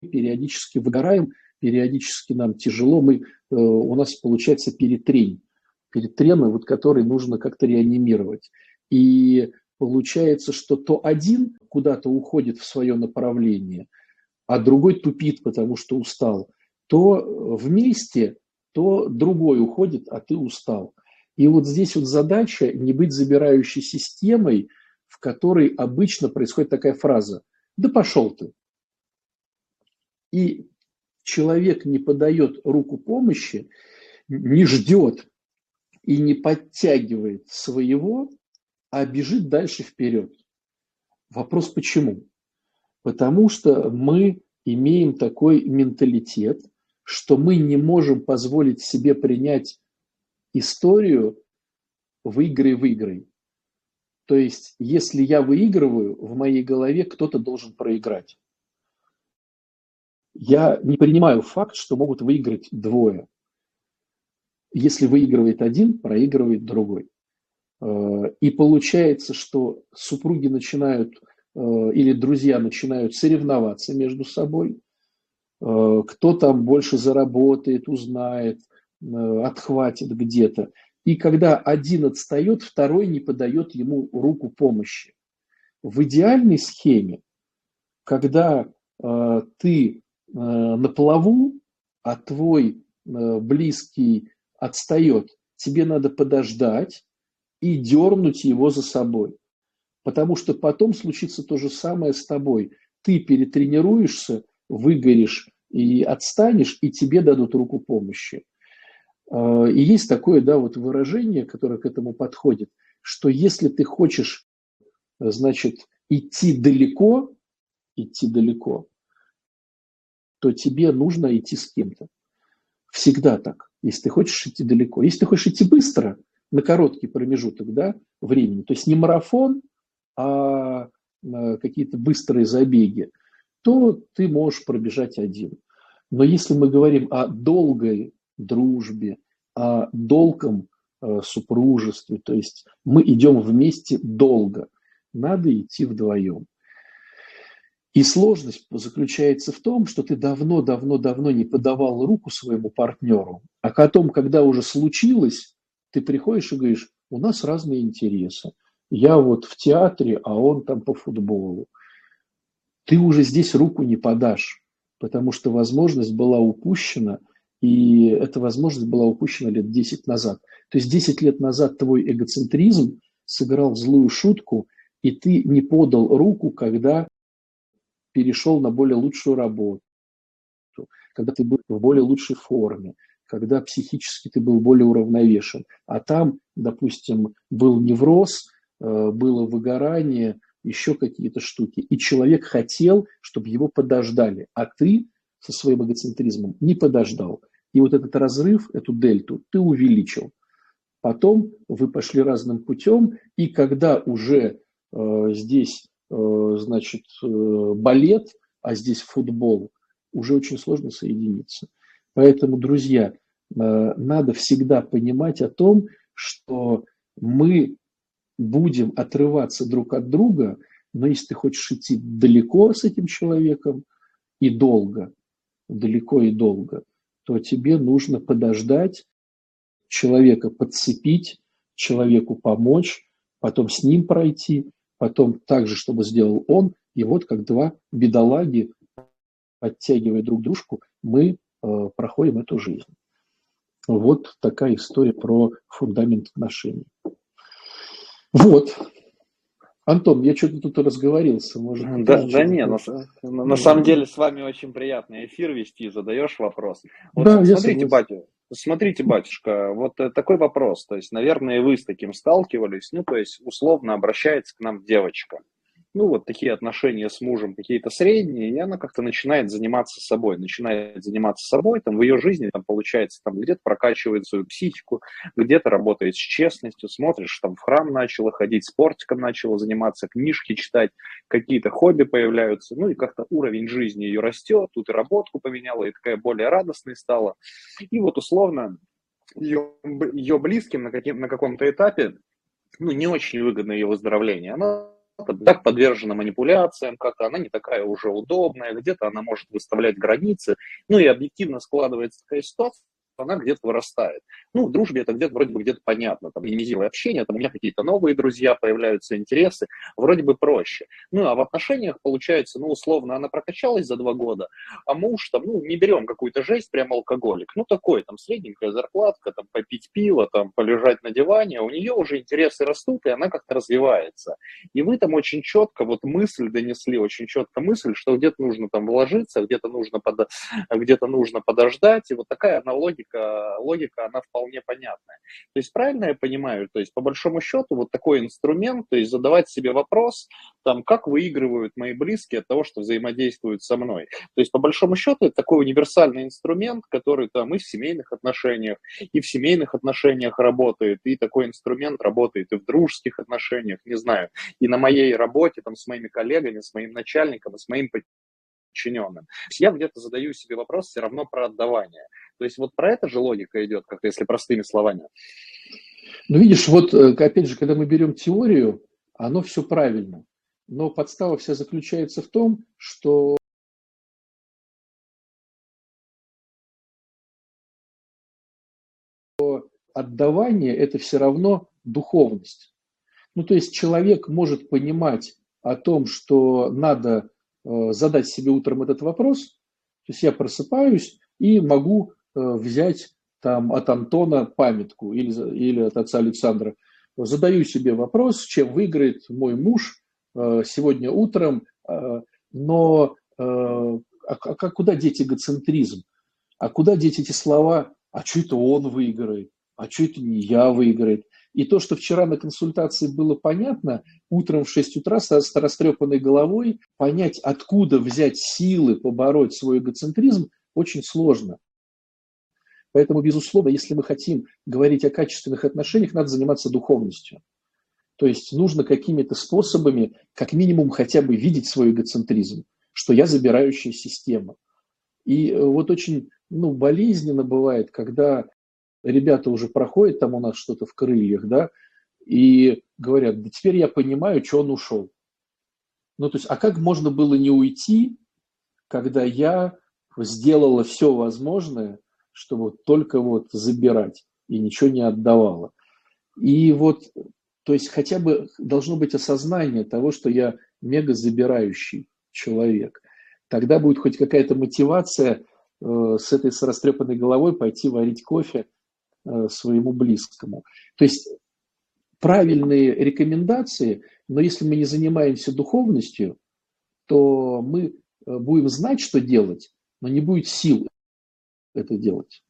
периодически выгораем, периодически нам тяжело, мы, э, у нас получается перетрень, перетрен, вот, который нужно как-то реанимировать. И получается, что то один куда-то уходит в свое направление, а другой тупит, потому что устал, то вместе, то другой уходит, а ты устал. И вот здесь вот задача не быть забирающей системой, в которой обычно происходит такая фраза «да пошел ты». И человек не подает руку помощи, не ждет и не подтягивает своего, а бежит дальше вперед. Вопрос почему? Потому что мы имеем такой менталитет, что мы не можем позволить себе принять историю выиграй-выиграй. То есть, если я выигрываю, в моей голове кто-то должен проиграть я не принимаю факт, что могут выиграть двое. Если выигрывает один, проигрывает другой. Э, и получается, что супруги начинают э, или друзья начинают соревноваться между собой. Э, кто там больше заработает, узнает, отхватит где-то. И когда один отстает, второй не подает ему руку помощи. В идеальной схеме, когда ты Э, на плаву, а твой э, близкий отстает, тебе надо подождать и дернуть его за собой. Потому что потом случится то же самое с тобой. Ты перетренируешься, выгоришь и отстанешь, и тебе дадут руку помощи. Э, и есть такое да, вот выражение, которое к этому подходит, что если ты хочешь, значит, идти далеко, идти далеко, то тебе нужно идти с кем-то. Всегда так, если ты хочешь идти далеко. Если ты хочешь идти быстро, на короткий промежуток да, времени, то есть не марафон, а, а какие-то быстрые забеги, то ты можешь пробежать один. Но если мы говорим о долгой дружбе, о долгом э, супружестве, то есть мы идем вместе долго, надо идти вдвоем. И сложность заключается в том, что ты давно-давно-давно не подавал руку своему партнеру, а потом, когда уже случилось, ты приходишь и говоришь, у нас разные интересы. Я вот в театре, а он там по футболу. Ты уже здесь руку не подашь, потому что возможность была упущена, и эта возможность была упущена лет 10 назад. То есть 10 лет назад твой эгоцентризм сыграл злую шутку, и ты не подал руку, когда перешел на более лучшую работу, когда ты был в более лучшей форме, когда психически ты был более уравновешен. А там, допустим, был невроз, э, было выгорание, еще какие-то штуки. И человек хотел, чтобы его подождали, а ты со своим эгоцентризмом не подождал. И вот этот разрыв, эту дельту ты увеличил. Потом вы пошли разным путем, и когда уже э, здесь, э, значит, э, балет, а здесь футбол, уже очень сложно соединиться. Поэтому, друзья, э, надо всегда понимать о том, что мы будем отрываться друг от друга, но если ты хочешь идти далеко с этим человеком и долго, далеко и долго, то тебе нужно подождать, человека подцепить, человеку помочь, потом с ним пройти, потом так же, чтобы сделал он. И вот как два бедолаги, подтягивая друг дружку, мы э, проходим эту жизнь. Вот такая история про фундамент отношений. Вот. Антон, я что-то тут разговорился. Может, да, да не, на, на самом деле с вами очень приятный эфир вести, задаешь вопрос. Вот да, смотрите, батя, смотрите, батюшка, вот э, такой вопрос. То есть, наверное, вы с таким сталкивались. Ну, то есть, условно обращается к нам девочка ну, вот такие отношения с мужем какие-то средние, и она как-то начинает заниматься собой, начинает заниматься собой, там в ее жизни там получается, там где-то прокачивает свою психику, где-то работает с честностью, смотришь, там в храм начала ходить, спортиком начала заниматься, книжки читать, какие-то хобби появляются, ну и как-то уровень жизни ее растет, тут и работку поменяла, и такая более радостной стала. И вот условно ее, ее близким на, каким, на каком-то этапе ну, не очень выгодно ее выздоровление. Она так подвержена манипуляциям, как-то она не такая уже удобная, где-то она может выставлять границы. Ну и объективно складывается такая ситуация, она где-то вырастает. Ну, в дружбе это где-то вроде бы где-то понятно, там, минимизируя общение, там у меня какие-то новые друзья, появляются интересы, вроде бы проще. Ну, а в отношениях получается, ну, условно, она прокачалась за два года, а муж там, ну, не берем какую-то жесть, прям алкоголик, ну, такой, там, средненькая зарплатка, там, попить пиво, там, полежать на диване, у нее уже интересы растут, и она как-то развивается. И вы там очень четко, вот мысль донесли, очень четко мысль, что где-то нужно там вложиться, где-то нужно, под... где-то нужно подождать, и вот такая аналогия логика, логика, она вполне понятная. То есть правильно я понимаю, то есть по большому счету вот такой инструмент, то есть задавать себе вопрос, там, как выигрывают мои близкие от того, что взаимодействуют со мной. То есть по большому счету это такой универсальный инструмент, который там и в семейных отношениях, и в семейных отношениях работает, и такой инструмент работает и в дружеских отношениях, не знаю, и на моей работе там с моими коллегами, с моим начальником, и с моим подчиненным. Я где-то задаю себе вопрос все равно про отдавание. То есть вот про это же логика идет, как если простыми словами. Ну, видишь, вот э, опять же, когда мы берем теорию, оно все правильно. Но подстава вся заключается в том, что отдавание – это все равно духовность. Ну, то есть человек может понимать о том, что надо задать себе утром этот вопрос, то есть я просыпаюсь и могу Э, взять там от Антона памятку или, или от отца Александра. Задаю себе вопрос, чем выиграет мой муж э, сегодня утром, э, но а, а куда деть эгоцентризм? А куда деть эти слова, а что это он выиграет, а что это не я выиграет? И то, что вчера на консультации было понятно, утром в 6 утра с растрепанной головой, понять, откуда взять силы побороть свой эгоцентризм, очень сложно. Поэтому, безусловно, если мы хотим говорить о качественных отношениях, надо заниматься духовностью. То есть нужно какими-то способами, как минимум, хотя бы видеть свой эгоцентризм, что я забирающая система. И э, вот очень ну, болезненно бывает, когда ребята уже проходят там у нас что-то в крыльях, да, и говорят, да теперь я понимаю, что он ушел. Ну, то есть, а как можно было не уйти, когда я сделала все возможное, чтобы только вот забирать и ничего не отдавала. И вот, то есть хотя бы должно быть осознание того, что я мега забирающий человек. Тогда будет хоть какая-то мотивация э, с этой с растрепанной головой пойти варить кофе своему близкому. То есть правильные рекомендации, но если мы не занимаемся духовностью, то мы э, будем знать, что делать, но не будет сил это делать.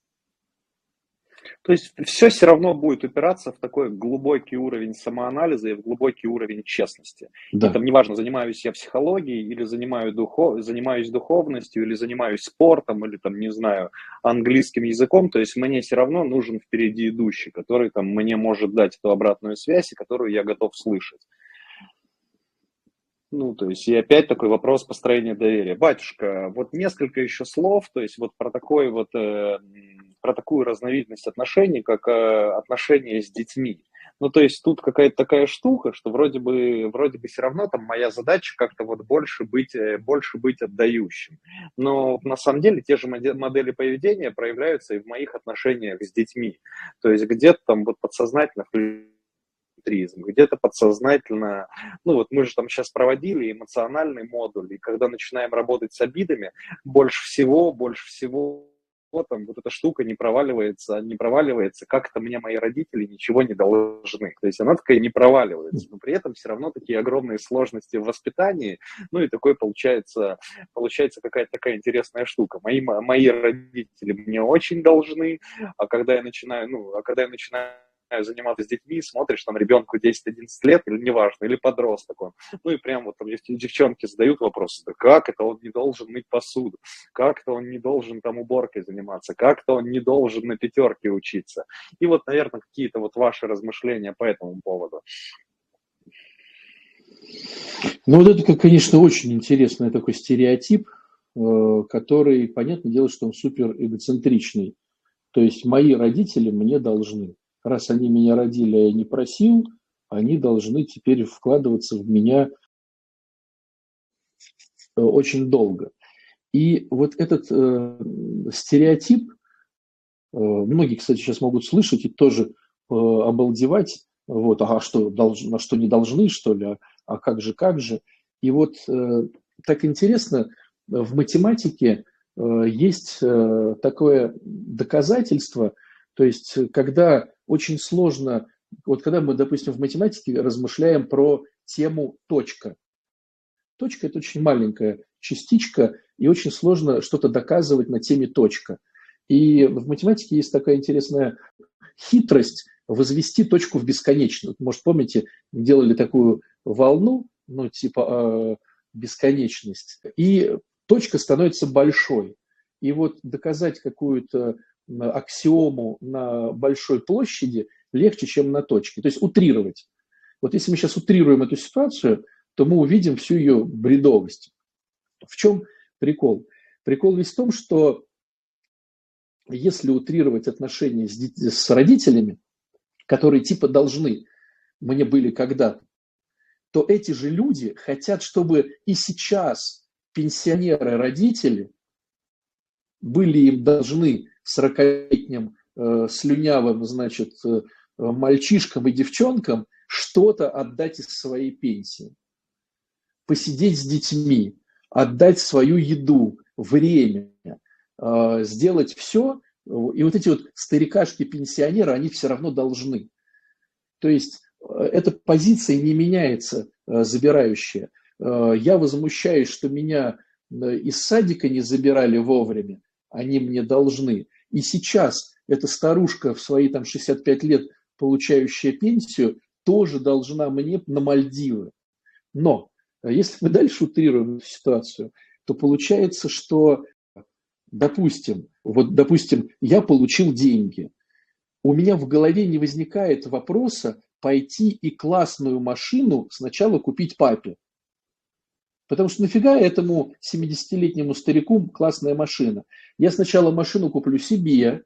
То есть все все равно будет упираться в такой глубокий уровень самоанализа и в глубокий уровень честности. Да. И там неважно, занимаюсь я психологией или занимаю духов, занимаюсь духовностью или занимаюсь спортом или там, не знаю, английским языком, то есть мне все равно нужен впереди идущий, который там мне может дать эту обратную связь и которую я готов слышать. Ну, то есть, и опять такой вопрос построения доверия. Батюшка, вот несколько еще слов, то есть вот про такой вот, э, про такую разновидность отношений, как э, отношения с детьми. Ну, то есть тут какая-то такая штука, что вроде бы, вроде бы все равно там моя задача как-то вот больше быть, э, больше быть отдающим. Но на самом деле те же модели поведения проявляются и в моих отношениях с детьми. То есть где-то там вот подсознательно тризм, где-то подсознательно, ну вот мы же там сейчас проводили эмоциональный модуль, и когда начинаем работать с обидами, больше всего, больше всего вот там вот эта штука не проваливается, не проваливается, как это мне мои родители ничего не должны. То есть она такая не проваливается, но при этом все равно такие огромные сложности в воспитании, ну и такой получается, получается какая-то такая интересная штука. Мои, мои родители мне очень должны, а когда я начинаю, ну, а когда я начинаю заниматься с детьми, смотришь, там ребенку 10-11 лет, или неважно, или подросток он. Ну и прям вот там девчонки задают вопросы, да как это он не должен мыть посуду, как это он не должен там уборкой заниматься, как это он не должен на пятерке учиться. И вот, наверное, какие-то вот ваши размышления по этому поводу. Ну, вот это, конечно, очень интересный такой стереотип, э, который, понятное дело, что он супер эгоцентричный. То есть мои родители мне должны раз они меня родили, а я не просил, они должны теперь вкладываться в меня э, очень долго. И вот этот э, стереотип, э, многие, кстати, сейчас могут слышать и тоже э, обалдевать, вот, а что, должны, а что не должны, что ли, а, а как же, как же. И вот э, так интересно, в математике э, есть э, такое доказательство, то есть когда очень сложно, вот когда мы, допустим, в математике размышляем про тему точка. Точка – это очень маленькая частичка, и очень сложно что-то доказывать на теме точка. И в математике есть такая интересная хитрость возвести точку в бесконечную. Может, помните, делали такую волну, ну, типа э, бесконечность, и точка становится большой. И вот доказать какую-то аксиому на большой площади легче, чем на точке. То есть утрировать. Вот если мы сейчас утрируем эту ситуацию, то мы увидим всю ее бредовость. В чем прикол? Прикол весь в том, что если утрировать отношения с, с родителями, которые типа должны, мне были когда-то, то эти же люди хотят, чтобы и сейчас пенсионеры-родители были им должны 40-летним э, слюнявым, значит, э, мальчишкам и девчонкам что-то отдать из своей пенсии. Посидеть с детьми, отдать свою еду, время, э, сделать все. И вот эти вот старикашки-пенсионеры, они все равно должны. То есть э, эта позиция не меняется, э, забирающая. Я возмущаюсь, что меня из садика не забирали вовремя, они мне должны. И сейчас эта старушка в свои там 65 лет, получающая пенсию, тоже должна мне на Мальдивы. Но э, если мы дальше утрируем ситуацию, то получается, что, допустим, вот, допустим, я получил деньги, у меня в голове не возникает вопроса пойти и классную машину сначала купить папе. Потому что нафига этому 70-летнему старику классная машина? Я сначала машину куплю себе,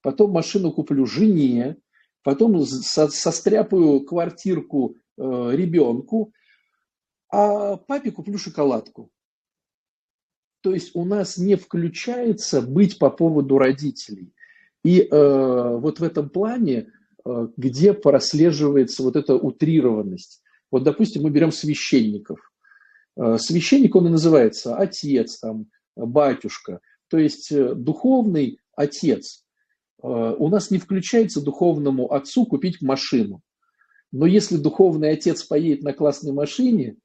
потом машину куплю жене, потом со состряпаю квартирку э, ребенку, а папе куплю шоколадку. То есть у нас не включается быть по поводу родителей. И э, вот в этом плане, э, где прослеживается вот эта утрированность. Вот, допустим, мы берем священников – священник, он и называется отец, там, батюшка, то есть э, духовный отец. Э, у нас не включается духовному отцу купить машину. Но если духовный отец поедет на классной машине,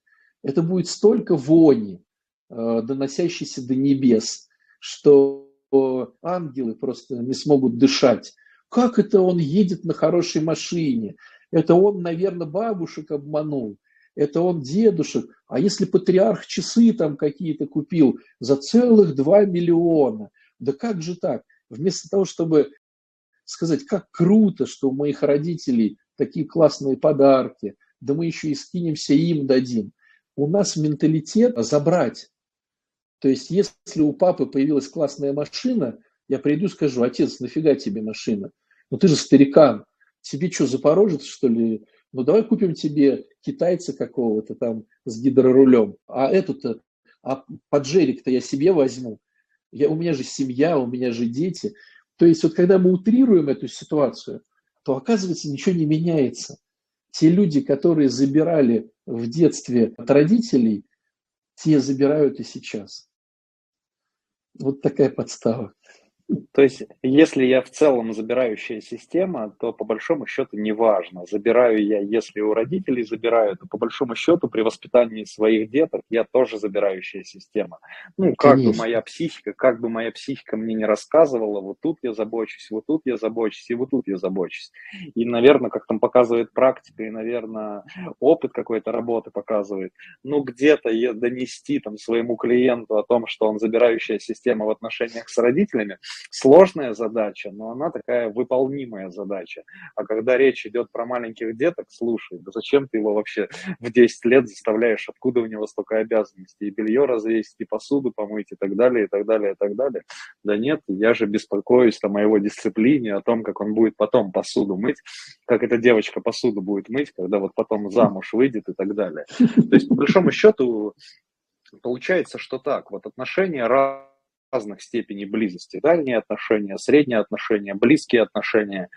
это будет столько вони, доносящейся до небес, что ангелы просто не смогут дышать. Как это он едет на хорошей машине? Это он, наверное, бабушек обманул. Это он дедушек. А если патриарх часы там какие-то купил за целых 2 миллиона? Да как же так? Вместо того, чтобы сказать, как круто, что у моих родителей такие классные подарки, да мы еще и скинемся им дадим. У нас менталитет забрать. То есть, если у папы появилась классная машина, я приду и скажу, отец, нафига тебе машина? Ну ты же старикан, тебе что, запорожец, что ли? Ну давай купим тебе китайца какого-то там с гидрорулем, а эту-то, а поджерик-то я себе возьму. Я, у меня же семья, у меня же дети. То есть вот когда мы утрируем эту ситуацию, то оказывается ничего не меняется. Те люди, которые забирали в детстве от родителей, те забирают и сейчас. Вот такая подстава. То есть, если я в целом забирающая система, то по большому счету не важно, забираю я, если у родителей забираю, то по большому счету при воспитании своих деток я тоже забирающая система. Ну, как Конечно. бы моя психика, как бы моя психика мне не рассказывала, вот тут я забочусь, вот тут я забочусь, и вот тут я забочусь. И, наверное, как там показывает практика, и, наверное, опыт какой-то работы показывает, ну, где-то донести там своему клиенту о том, что он забирающая система в отношениях с родителями, сложная задача, но она такая выполнимая задача. А когда речь идет про маленьких деток, слушай, да зачем ты его вообще в 10 лет заставляешь, откуда у него столько обязанностей, и белье развесить, и посуду помыть, и так далее, и так далее, и так далее. Да нет, я же беспокоюсь о его дисциплине, о том, как он будет потом посуду мыть, как эта девочка посуду будет мыть, когда вот потом замуж выйдет и так далее. То есть, по большому счету, получается, что так, вот отношения разных степеней близости. Дальние отношения, средние отношения, близкие отношения.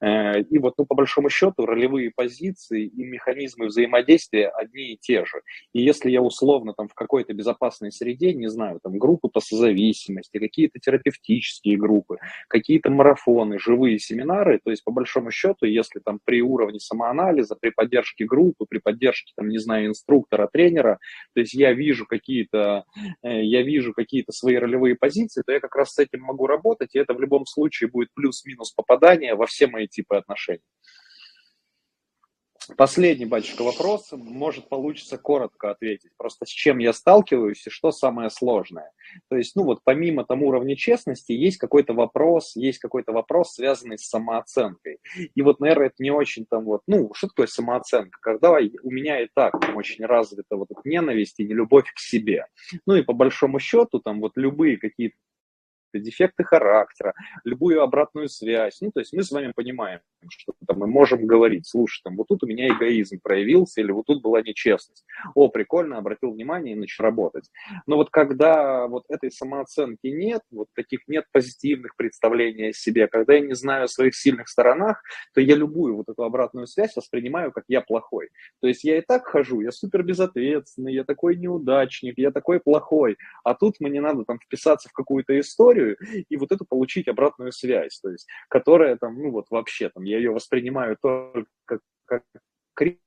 Э, и вот, ну, по большому счету, ролевые позиции и механизмы взаимодействия одни и те же. И если я условно там в какой-то безопасной среде, не знаю, там группы по созависимости, какие-то терапевтические группы, какие-то марафоны, живые семинары, то есть по большому счету, если там при уровне самоанализа, при поддержке группы, при поддержке, там, не знаю, инструктора, тренера, то есть я вижу какие-то, э, я вижу какие-то свои ролевые ключевые позиции, то я как раз с этим могу работать, и это в любом случае будет плюс-минус попадание во все мои типы отношений. Последний, батюшка, вопрос. Может, получится коротко ответить. Просто с чем я сталкиваюсь и что самое сложное. То есть, ну вот помимо там уровня честности, есть какой-то вопрос, есть какой-то вопрос, связанный с самооценкой. И вот, наверное, это не очень там вот, ну, что такое самооценка? Когда у меня и так там очень развита вот эта ненависть и нелюбовь к себе. Ну и по большому счету там вот любые какие-то дефекты характера, любую обратную связь. Ну, то есть мы с вами понимаем, что там, мы можем говорить, слушай, там, вот тут у меня эгоизм проявился, или вот тут была нечестность. О, прикольно, обратил внимание и начал работать. Но вот когда вот этой самооценки нет, вот таких нет позитивных представлений о себе, когда я не знаю о своих сильных сторонах, то я любую вот эту обратную связь воспринимаю, как я плохой. То есть я и так хожу, я супер безответственный, я такой неудачник, я такой плохой, а тут мне надо там вписаться в какую-то историю, историю и вот это получить обратную связь, то есть, которая там, ну вот вообще там, я ее воспринимаю только как критику,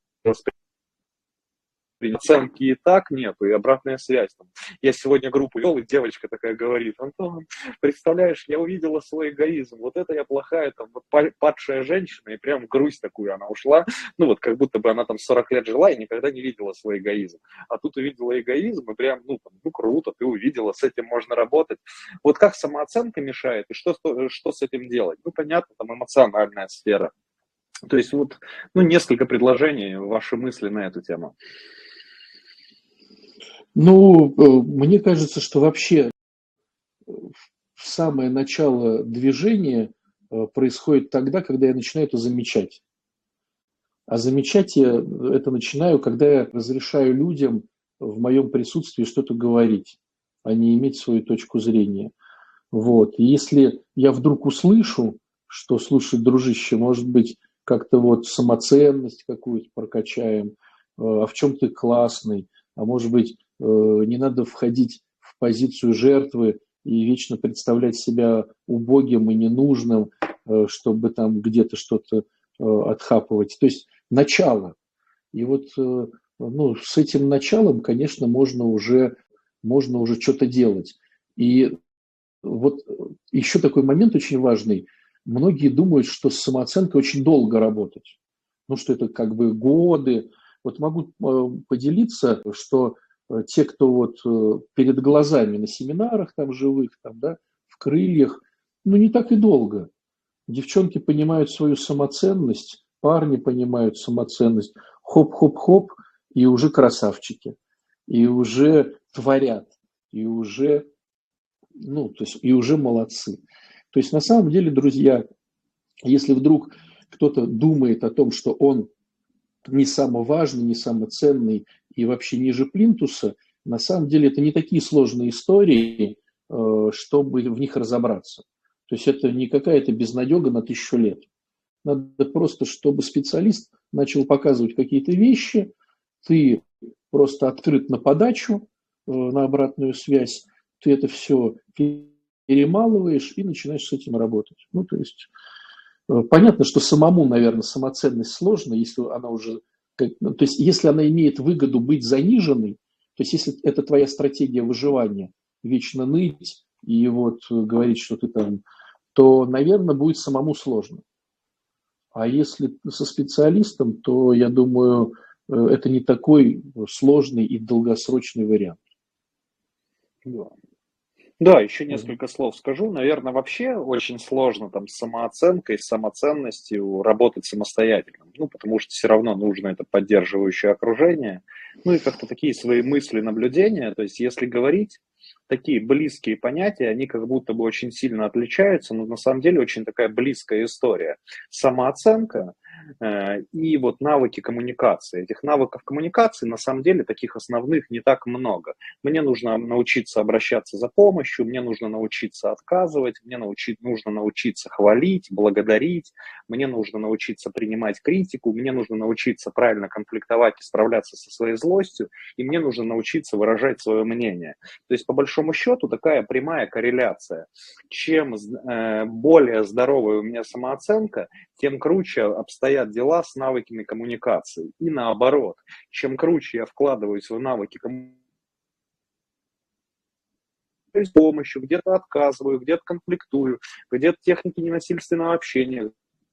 оценки и так нету, и обратная связь. Там. Я сегодня группу вел, и девочка такая говорит, Антон, представляешь, я увидела свой эгоизм, вот это я плохая, там, вот падшая женщина, и прям грусть такую она ушла, ну вот как будто бы она там 40 лет жила и никогда не видела свой эгоизм. А тут увидела эгоизм, и прям, ну, там, ну круто, ты увидела, с этим можно работать. Вот как самооценка мешает, и что, что с этим делать? Ну, понятно, там эмоциональная сфера. То есть вот, ну, несколько предложений, ваши мысли на эту тему. Ну, э, мне кажется, что вообще самое начало движения э, происходит тогда, когда я начинаю это замечать. А замечать я это начинаю, когда я разрешаю людям в моем присутствии что-то говорить, а не иметь свою точку зрения. Вот. И если я вдруг услышу, что, слушай, дружище, может быть, как-то вот самоценность какую-то прокачаем, э, а в чем ты классный, а может быть, э, не надо входить в позицию жертвы и вечно представлять себя убогим и ненужным, э, чтобы там где-то что-то отхапывать. То есть начало. И вот ну, с этим началом, конечно, можно уже, можно уже что-то делать. И вот еще такой момент очень важный. Многие думают, что с самооценкой очень долго работать. Ну, что это как бы годы. Вот могу э, поделиться, что э, те, кто вот э, перед глазами на семинарах там живых, там, да, в крыльях, ну, не так и долго. Девчонки понимают свою самоценность, парни понимают самоценность. Хоп-хоп-хоп, и уже красавчики. И уже творят. И уже, ну, то есть, и уже молодцы. То есть, на самом деле, друзья, если вдруг кто-то думает о том, что он не самый важный, не самый и вообще ниже плинтуса, на самом деле это не такие сложные истории, э, чтобы в них разобраться. То есть это не какая-то безнадега на тысячу лет. Надо просто, чтобы специалист начал показывать какие-то вещи, ты просто открыт на подачу, э, на обратную связь, ты это все перемалываешь и начинаешь с этим работать. Ну, то есть Э, понятно, что самому, наверное, самоценность сложно, если она уже... Ну, то есть если она имеет выгоду быть заниженной, то есть если это твоя стратегия выживания, вечно ныть и вот говорить, что ты там, то, наверное, будет самому сложно. А если со специалистом, то, я думаю, э, это не такой сложный и долгосрочный вариант. Да, еще несколько слов скажу. Наверное, вообще очень сложно там с самооценкой, с самоценностью работать самостоятельно. Ну, потому что все равно нужно это поддерживающее окружение. Ну и как-то такие свои мысли, наблюдения. То есть, если говорить, такие близкие понятия, они как будто бы очень сильно отличаются, но на самом деле очень такая близкая история. Самооценка и вот навыки коммуникации. Этих навыков коммуникации на самом деле таких основных не так много. Мне нужно научиться обращаться за помощью, мне нужно научиться отказывать, мне научить, нужно научиться хвалить, благодарить, мне нужно научиться принимать критику, мне нужно научиться правильно конфликтовать и справляться со своей злостью, и мне нужно научиться выражать свое мнение. То есть, по большому счету, такая прямая корреляция. Чем э, более здоровая у меня самооценка, тем круче обстоят дела с навыками коммуникации. И наоборот, чем круче я вкладываюсь в навыки коммуникации, с помощью, где-то отказываю, где-то конфликтую, где-то техники ненасильственного общения,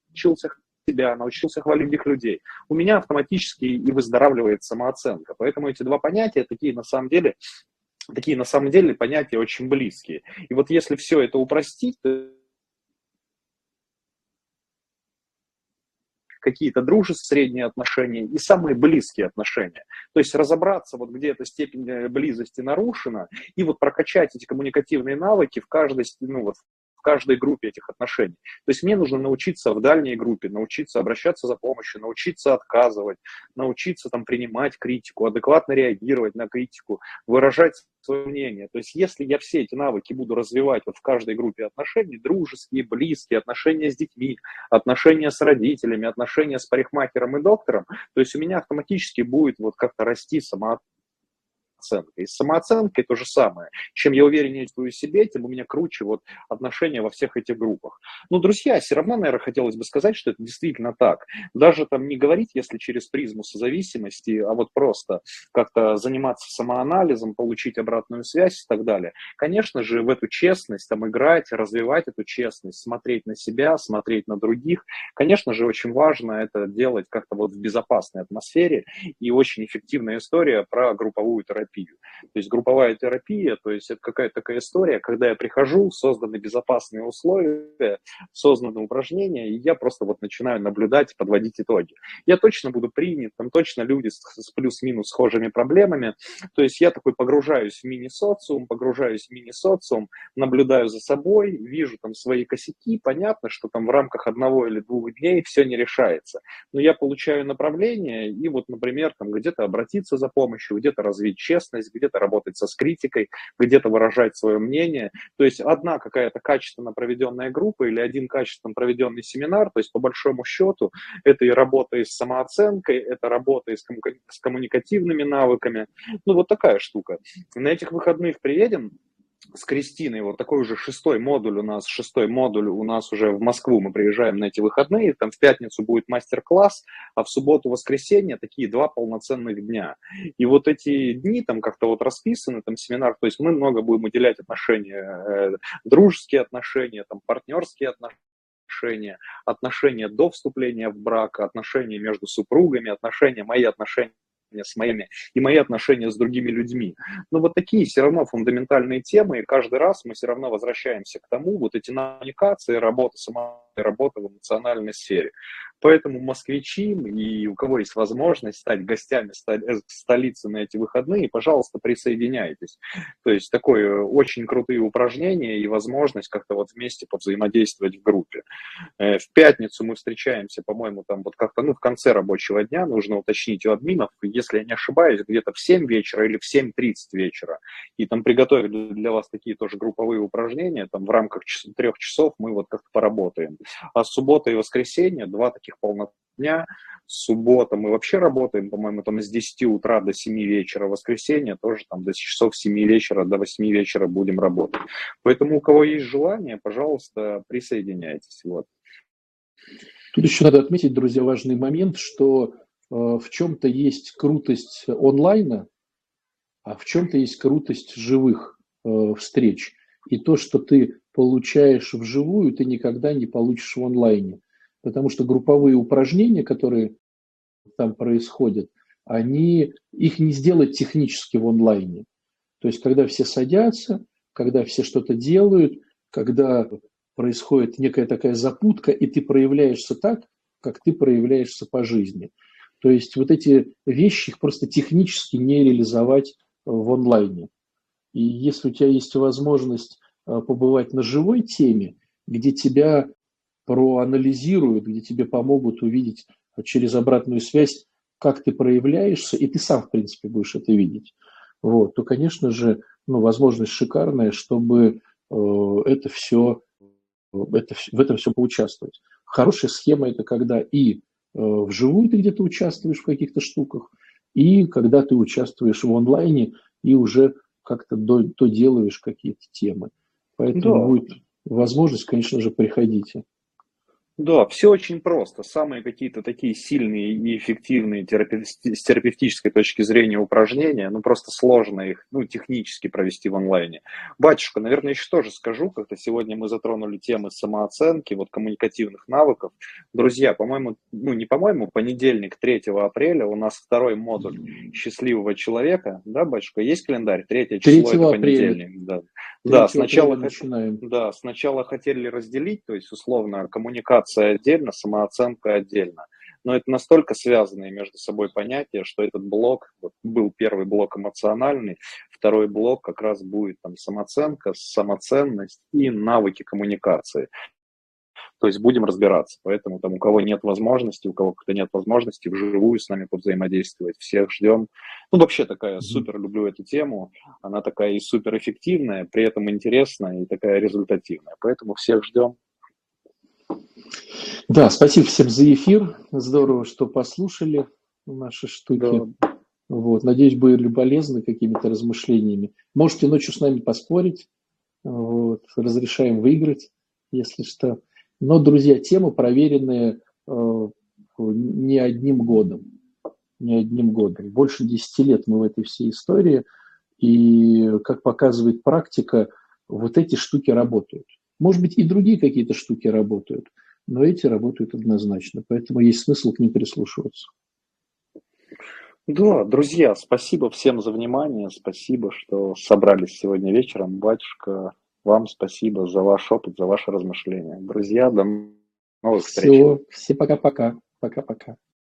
научился себя, научился хвалить других людей. У меня автоматически и выздоравливает самооценка. Поэтому эти два понятия такие на самом деле такие на самом деле понятия очень близкие. И вот если все это упростить, то какие-то дружеские средние отношения и самые близкие отношения. То есть разобраться, вот где эта степень э, близости нарушена, и вот прокачать эти коммуникативные навыки в каждой, ну, вот, в каждой группе этих отношений. То есть мне нужно научиться в дальней группе, научиться обращаться за помощью, научиться отказывать, научиться там принимать критику, адекватно реагировать на критику, выражать свое мнение. То есть если я все эти навыки буду развивать вот в каждой группе отношений, дружеские, близкие, отношения с детьми, отношения с родителями, отношения с парикмахером и доктором, то есть у меня автоматически будет вот как-то расти сама самооценкой. с самооценкой то же самое. Чем я увереннее в себе, тем у меня круче вот отношения во всех этих группах. Ну, друзья, все равно, наверное, хотелось бы сказать, что это действительно так. Даже там не говорить, если через призму созависимости, а вот просто как-то заниматься самоанализом, получить обратную связь и так далее. Конечно же, в эту честность там играть, развивать эту честность, смотреть на себя, смотреть на других. Конечно же, очень важно это делать как-то вот в безопасной атмосфере. И очень эффективная история про групповую терапию терапию. То есть групповая терапия, то есть это какая-то такая история, когда я прихожу, созданы безопасные условия, созданы упражнения, и я просто вот начинаю наблюдать, подводить итоги. Я точно буду принят, там точно люди с, с плюс-минус схожими проблемами, то есть я такой погружаюсь в мини-социум, погружаюсь в мини-социум, наблюдаю за собой, вижу там свои косяки, понятно, что там в рамках одного или двух дней все не решается, но я получаю направление, и вот, например, там где-то обратиться за помощью, где-то развить честность, честность, где-то работать со скритикой, где-то выражать свое мнение. То есть одна какая-то качественно проведенная группа или один качественно проведенный семинар, то есть по большому счету это и работа и с самооценкой, это работа и с, кому- с коммуникативными навыками. Ну вот такая штука. На этих выходных приедем, с Кристиной, вот такой уже шестой модуль у нас, шестой модуль у нас уже в Москву, мы приезжаем на эти выходные, там в пятницу будет мастер-класс, а в субботу-воскресенье такие два полноценных дня. И вот эти дни там как-то вот расписаны, там семинар, то есть мы много будем уделять отношения, э, дружеские отношения, там партнерские отношения, отношения, отношения до вступления в брак, отношения между супругами, отношения, мои отношения с моими и мои отношения с другими людьми. Но вот такие все равно фундаментальные темы, и каждый раз мы все равно возвращаемся к тому, вот эти коммуникации, работа сама работа в эмоциональной сфере. Поэтому москвичи и у кого есть возможность стать гостями э, столицы на эти выходные, пожалуйста, присоединяйтесь. То есть такое очень крутые упражнения и возможность как-то вот вместе повзаимодействовать в группе. Э, в пятницу мы встречаемся, по-моему, там вот как-то, ну, в конце рабочего дня, нужно уточнить у админов, если я не ошибаюсь, где-то в 7 вечера или в 7.30 вечера. И там приготовили для вас такие тоже групповые упражнения, там в рамках трех часов мы вот как-то поработаем. А суббота и воскресенье, два таких полных дня. Суббота мы вообще работаем, по-моему, там с 10 утра до 7 вечера. Воскресенье тоже там до часов 7 вечера, до 8 вечера будем работать. Поэтому у кого есть желание, пожалуйста, присоединяйтесь. Вот. Тут еще надо отметить, друзья, важный момент, что э, в чем-то есть крутость онлайна, а в чем-то есть крутость живых э, встреч. И то, что ты получаешь вживую, ты никогда не получишь в онлайне. Потому что групповые упражнения, которые там происходят, они, их не сделать технически в онлайне. То есть, когда все садятся, когда все что-то делают, когда происходит некая такая запутка, и ты проявляешься так, как ты проявляешься по жизни. То есть вот эти вещи, их просто технически не реализовать в онлайне. И если у тебя есть возможность побывать на живой теме, где тебя проанализируют, где тебе помогут увидеть через обратную связь, как ты проявляешься, и ты сам, в принципе, будешь это видеть, вот, то, конечно же, ну, возможность шикарная, чтобы э, это все, это, в этом все поучаствовать. Хорошая схема – это когда и э, вживую ты где-то участвуешь в каких-то штуках, и когда ты участвуешь в онлайне и уже как-то доделываешь какие-то темы. Поэтому да. будет возможность, конечно же, приходите. Да, все очень просто. Самые какие-то такие сильные и эффективные терапи- с терапевтической точки зрения упражнения, ну просто сложно их ну, технически провести в онлайне. Батюшка, наверное, еще тоже скажу, как-то сегодня мы затронули темы самооценки, вот коммуникативных навыков. Друзья, по-моему, ну не по-моему, понедельник, 3 апреля у нас второй модуль счастливого человека, да, батюшка? Есть календарь? Третье число это понедельник. Да, да сначала, начинаем. да, сначала хотели разделить, то есть условно коммуникацию мотивация отдельно, самооценка отдельно. Но это настолько связанные между собой понятия, что этот блок, вот был первый блок эмоциональный, второй блок как раз будет там самооценка, самоценность и навыки коммуникации. То есть будем разбираться. Поэтому там у кого нет возможности, у кого как-то нет возможности вживую с нами повзаимодействовать, всех ждем. Ну, вообще такая супер люблю эту тему. Она такая и супер эффективная, при этом интересная и такая результативная. Поэтому всех ждем. Да, спасибо всем за эфир. Здорово, что послушали наши штуки. Да. Вот. Надеюсь, были полезны какими-то размышлениями. Можете ночью с нами поспорить. Вот. Разрешаем выиграть, если что. Но, друзья, темы проверенные э, не одним годом. Не одним годом. Больше 10 лет мы в этой всей истории. И, как показывает практика, вот эти штуки работают. Может быть, и другие какие-то штуки работают, но эти работают однозначно, поэтому есть смысл к ним прислушиваться. Да, друзья, спасибо всем за внимание, спасибо, что собрались сегодня вечером. Батюшка, вам спасибо за ваш опыт, за ваши размышления. Друзья, до новых встреч. Все, все пока-пока. Пока-пока.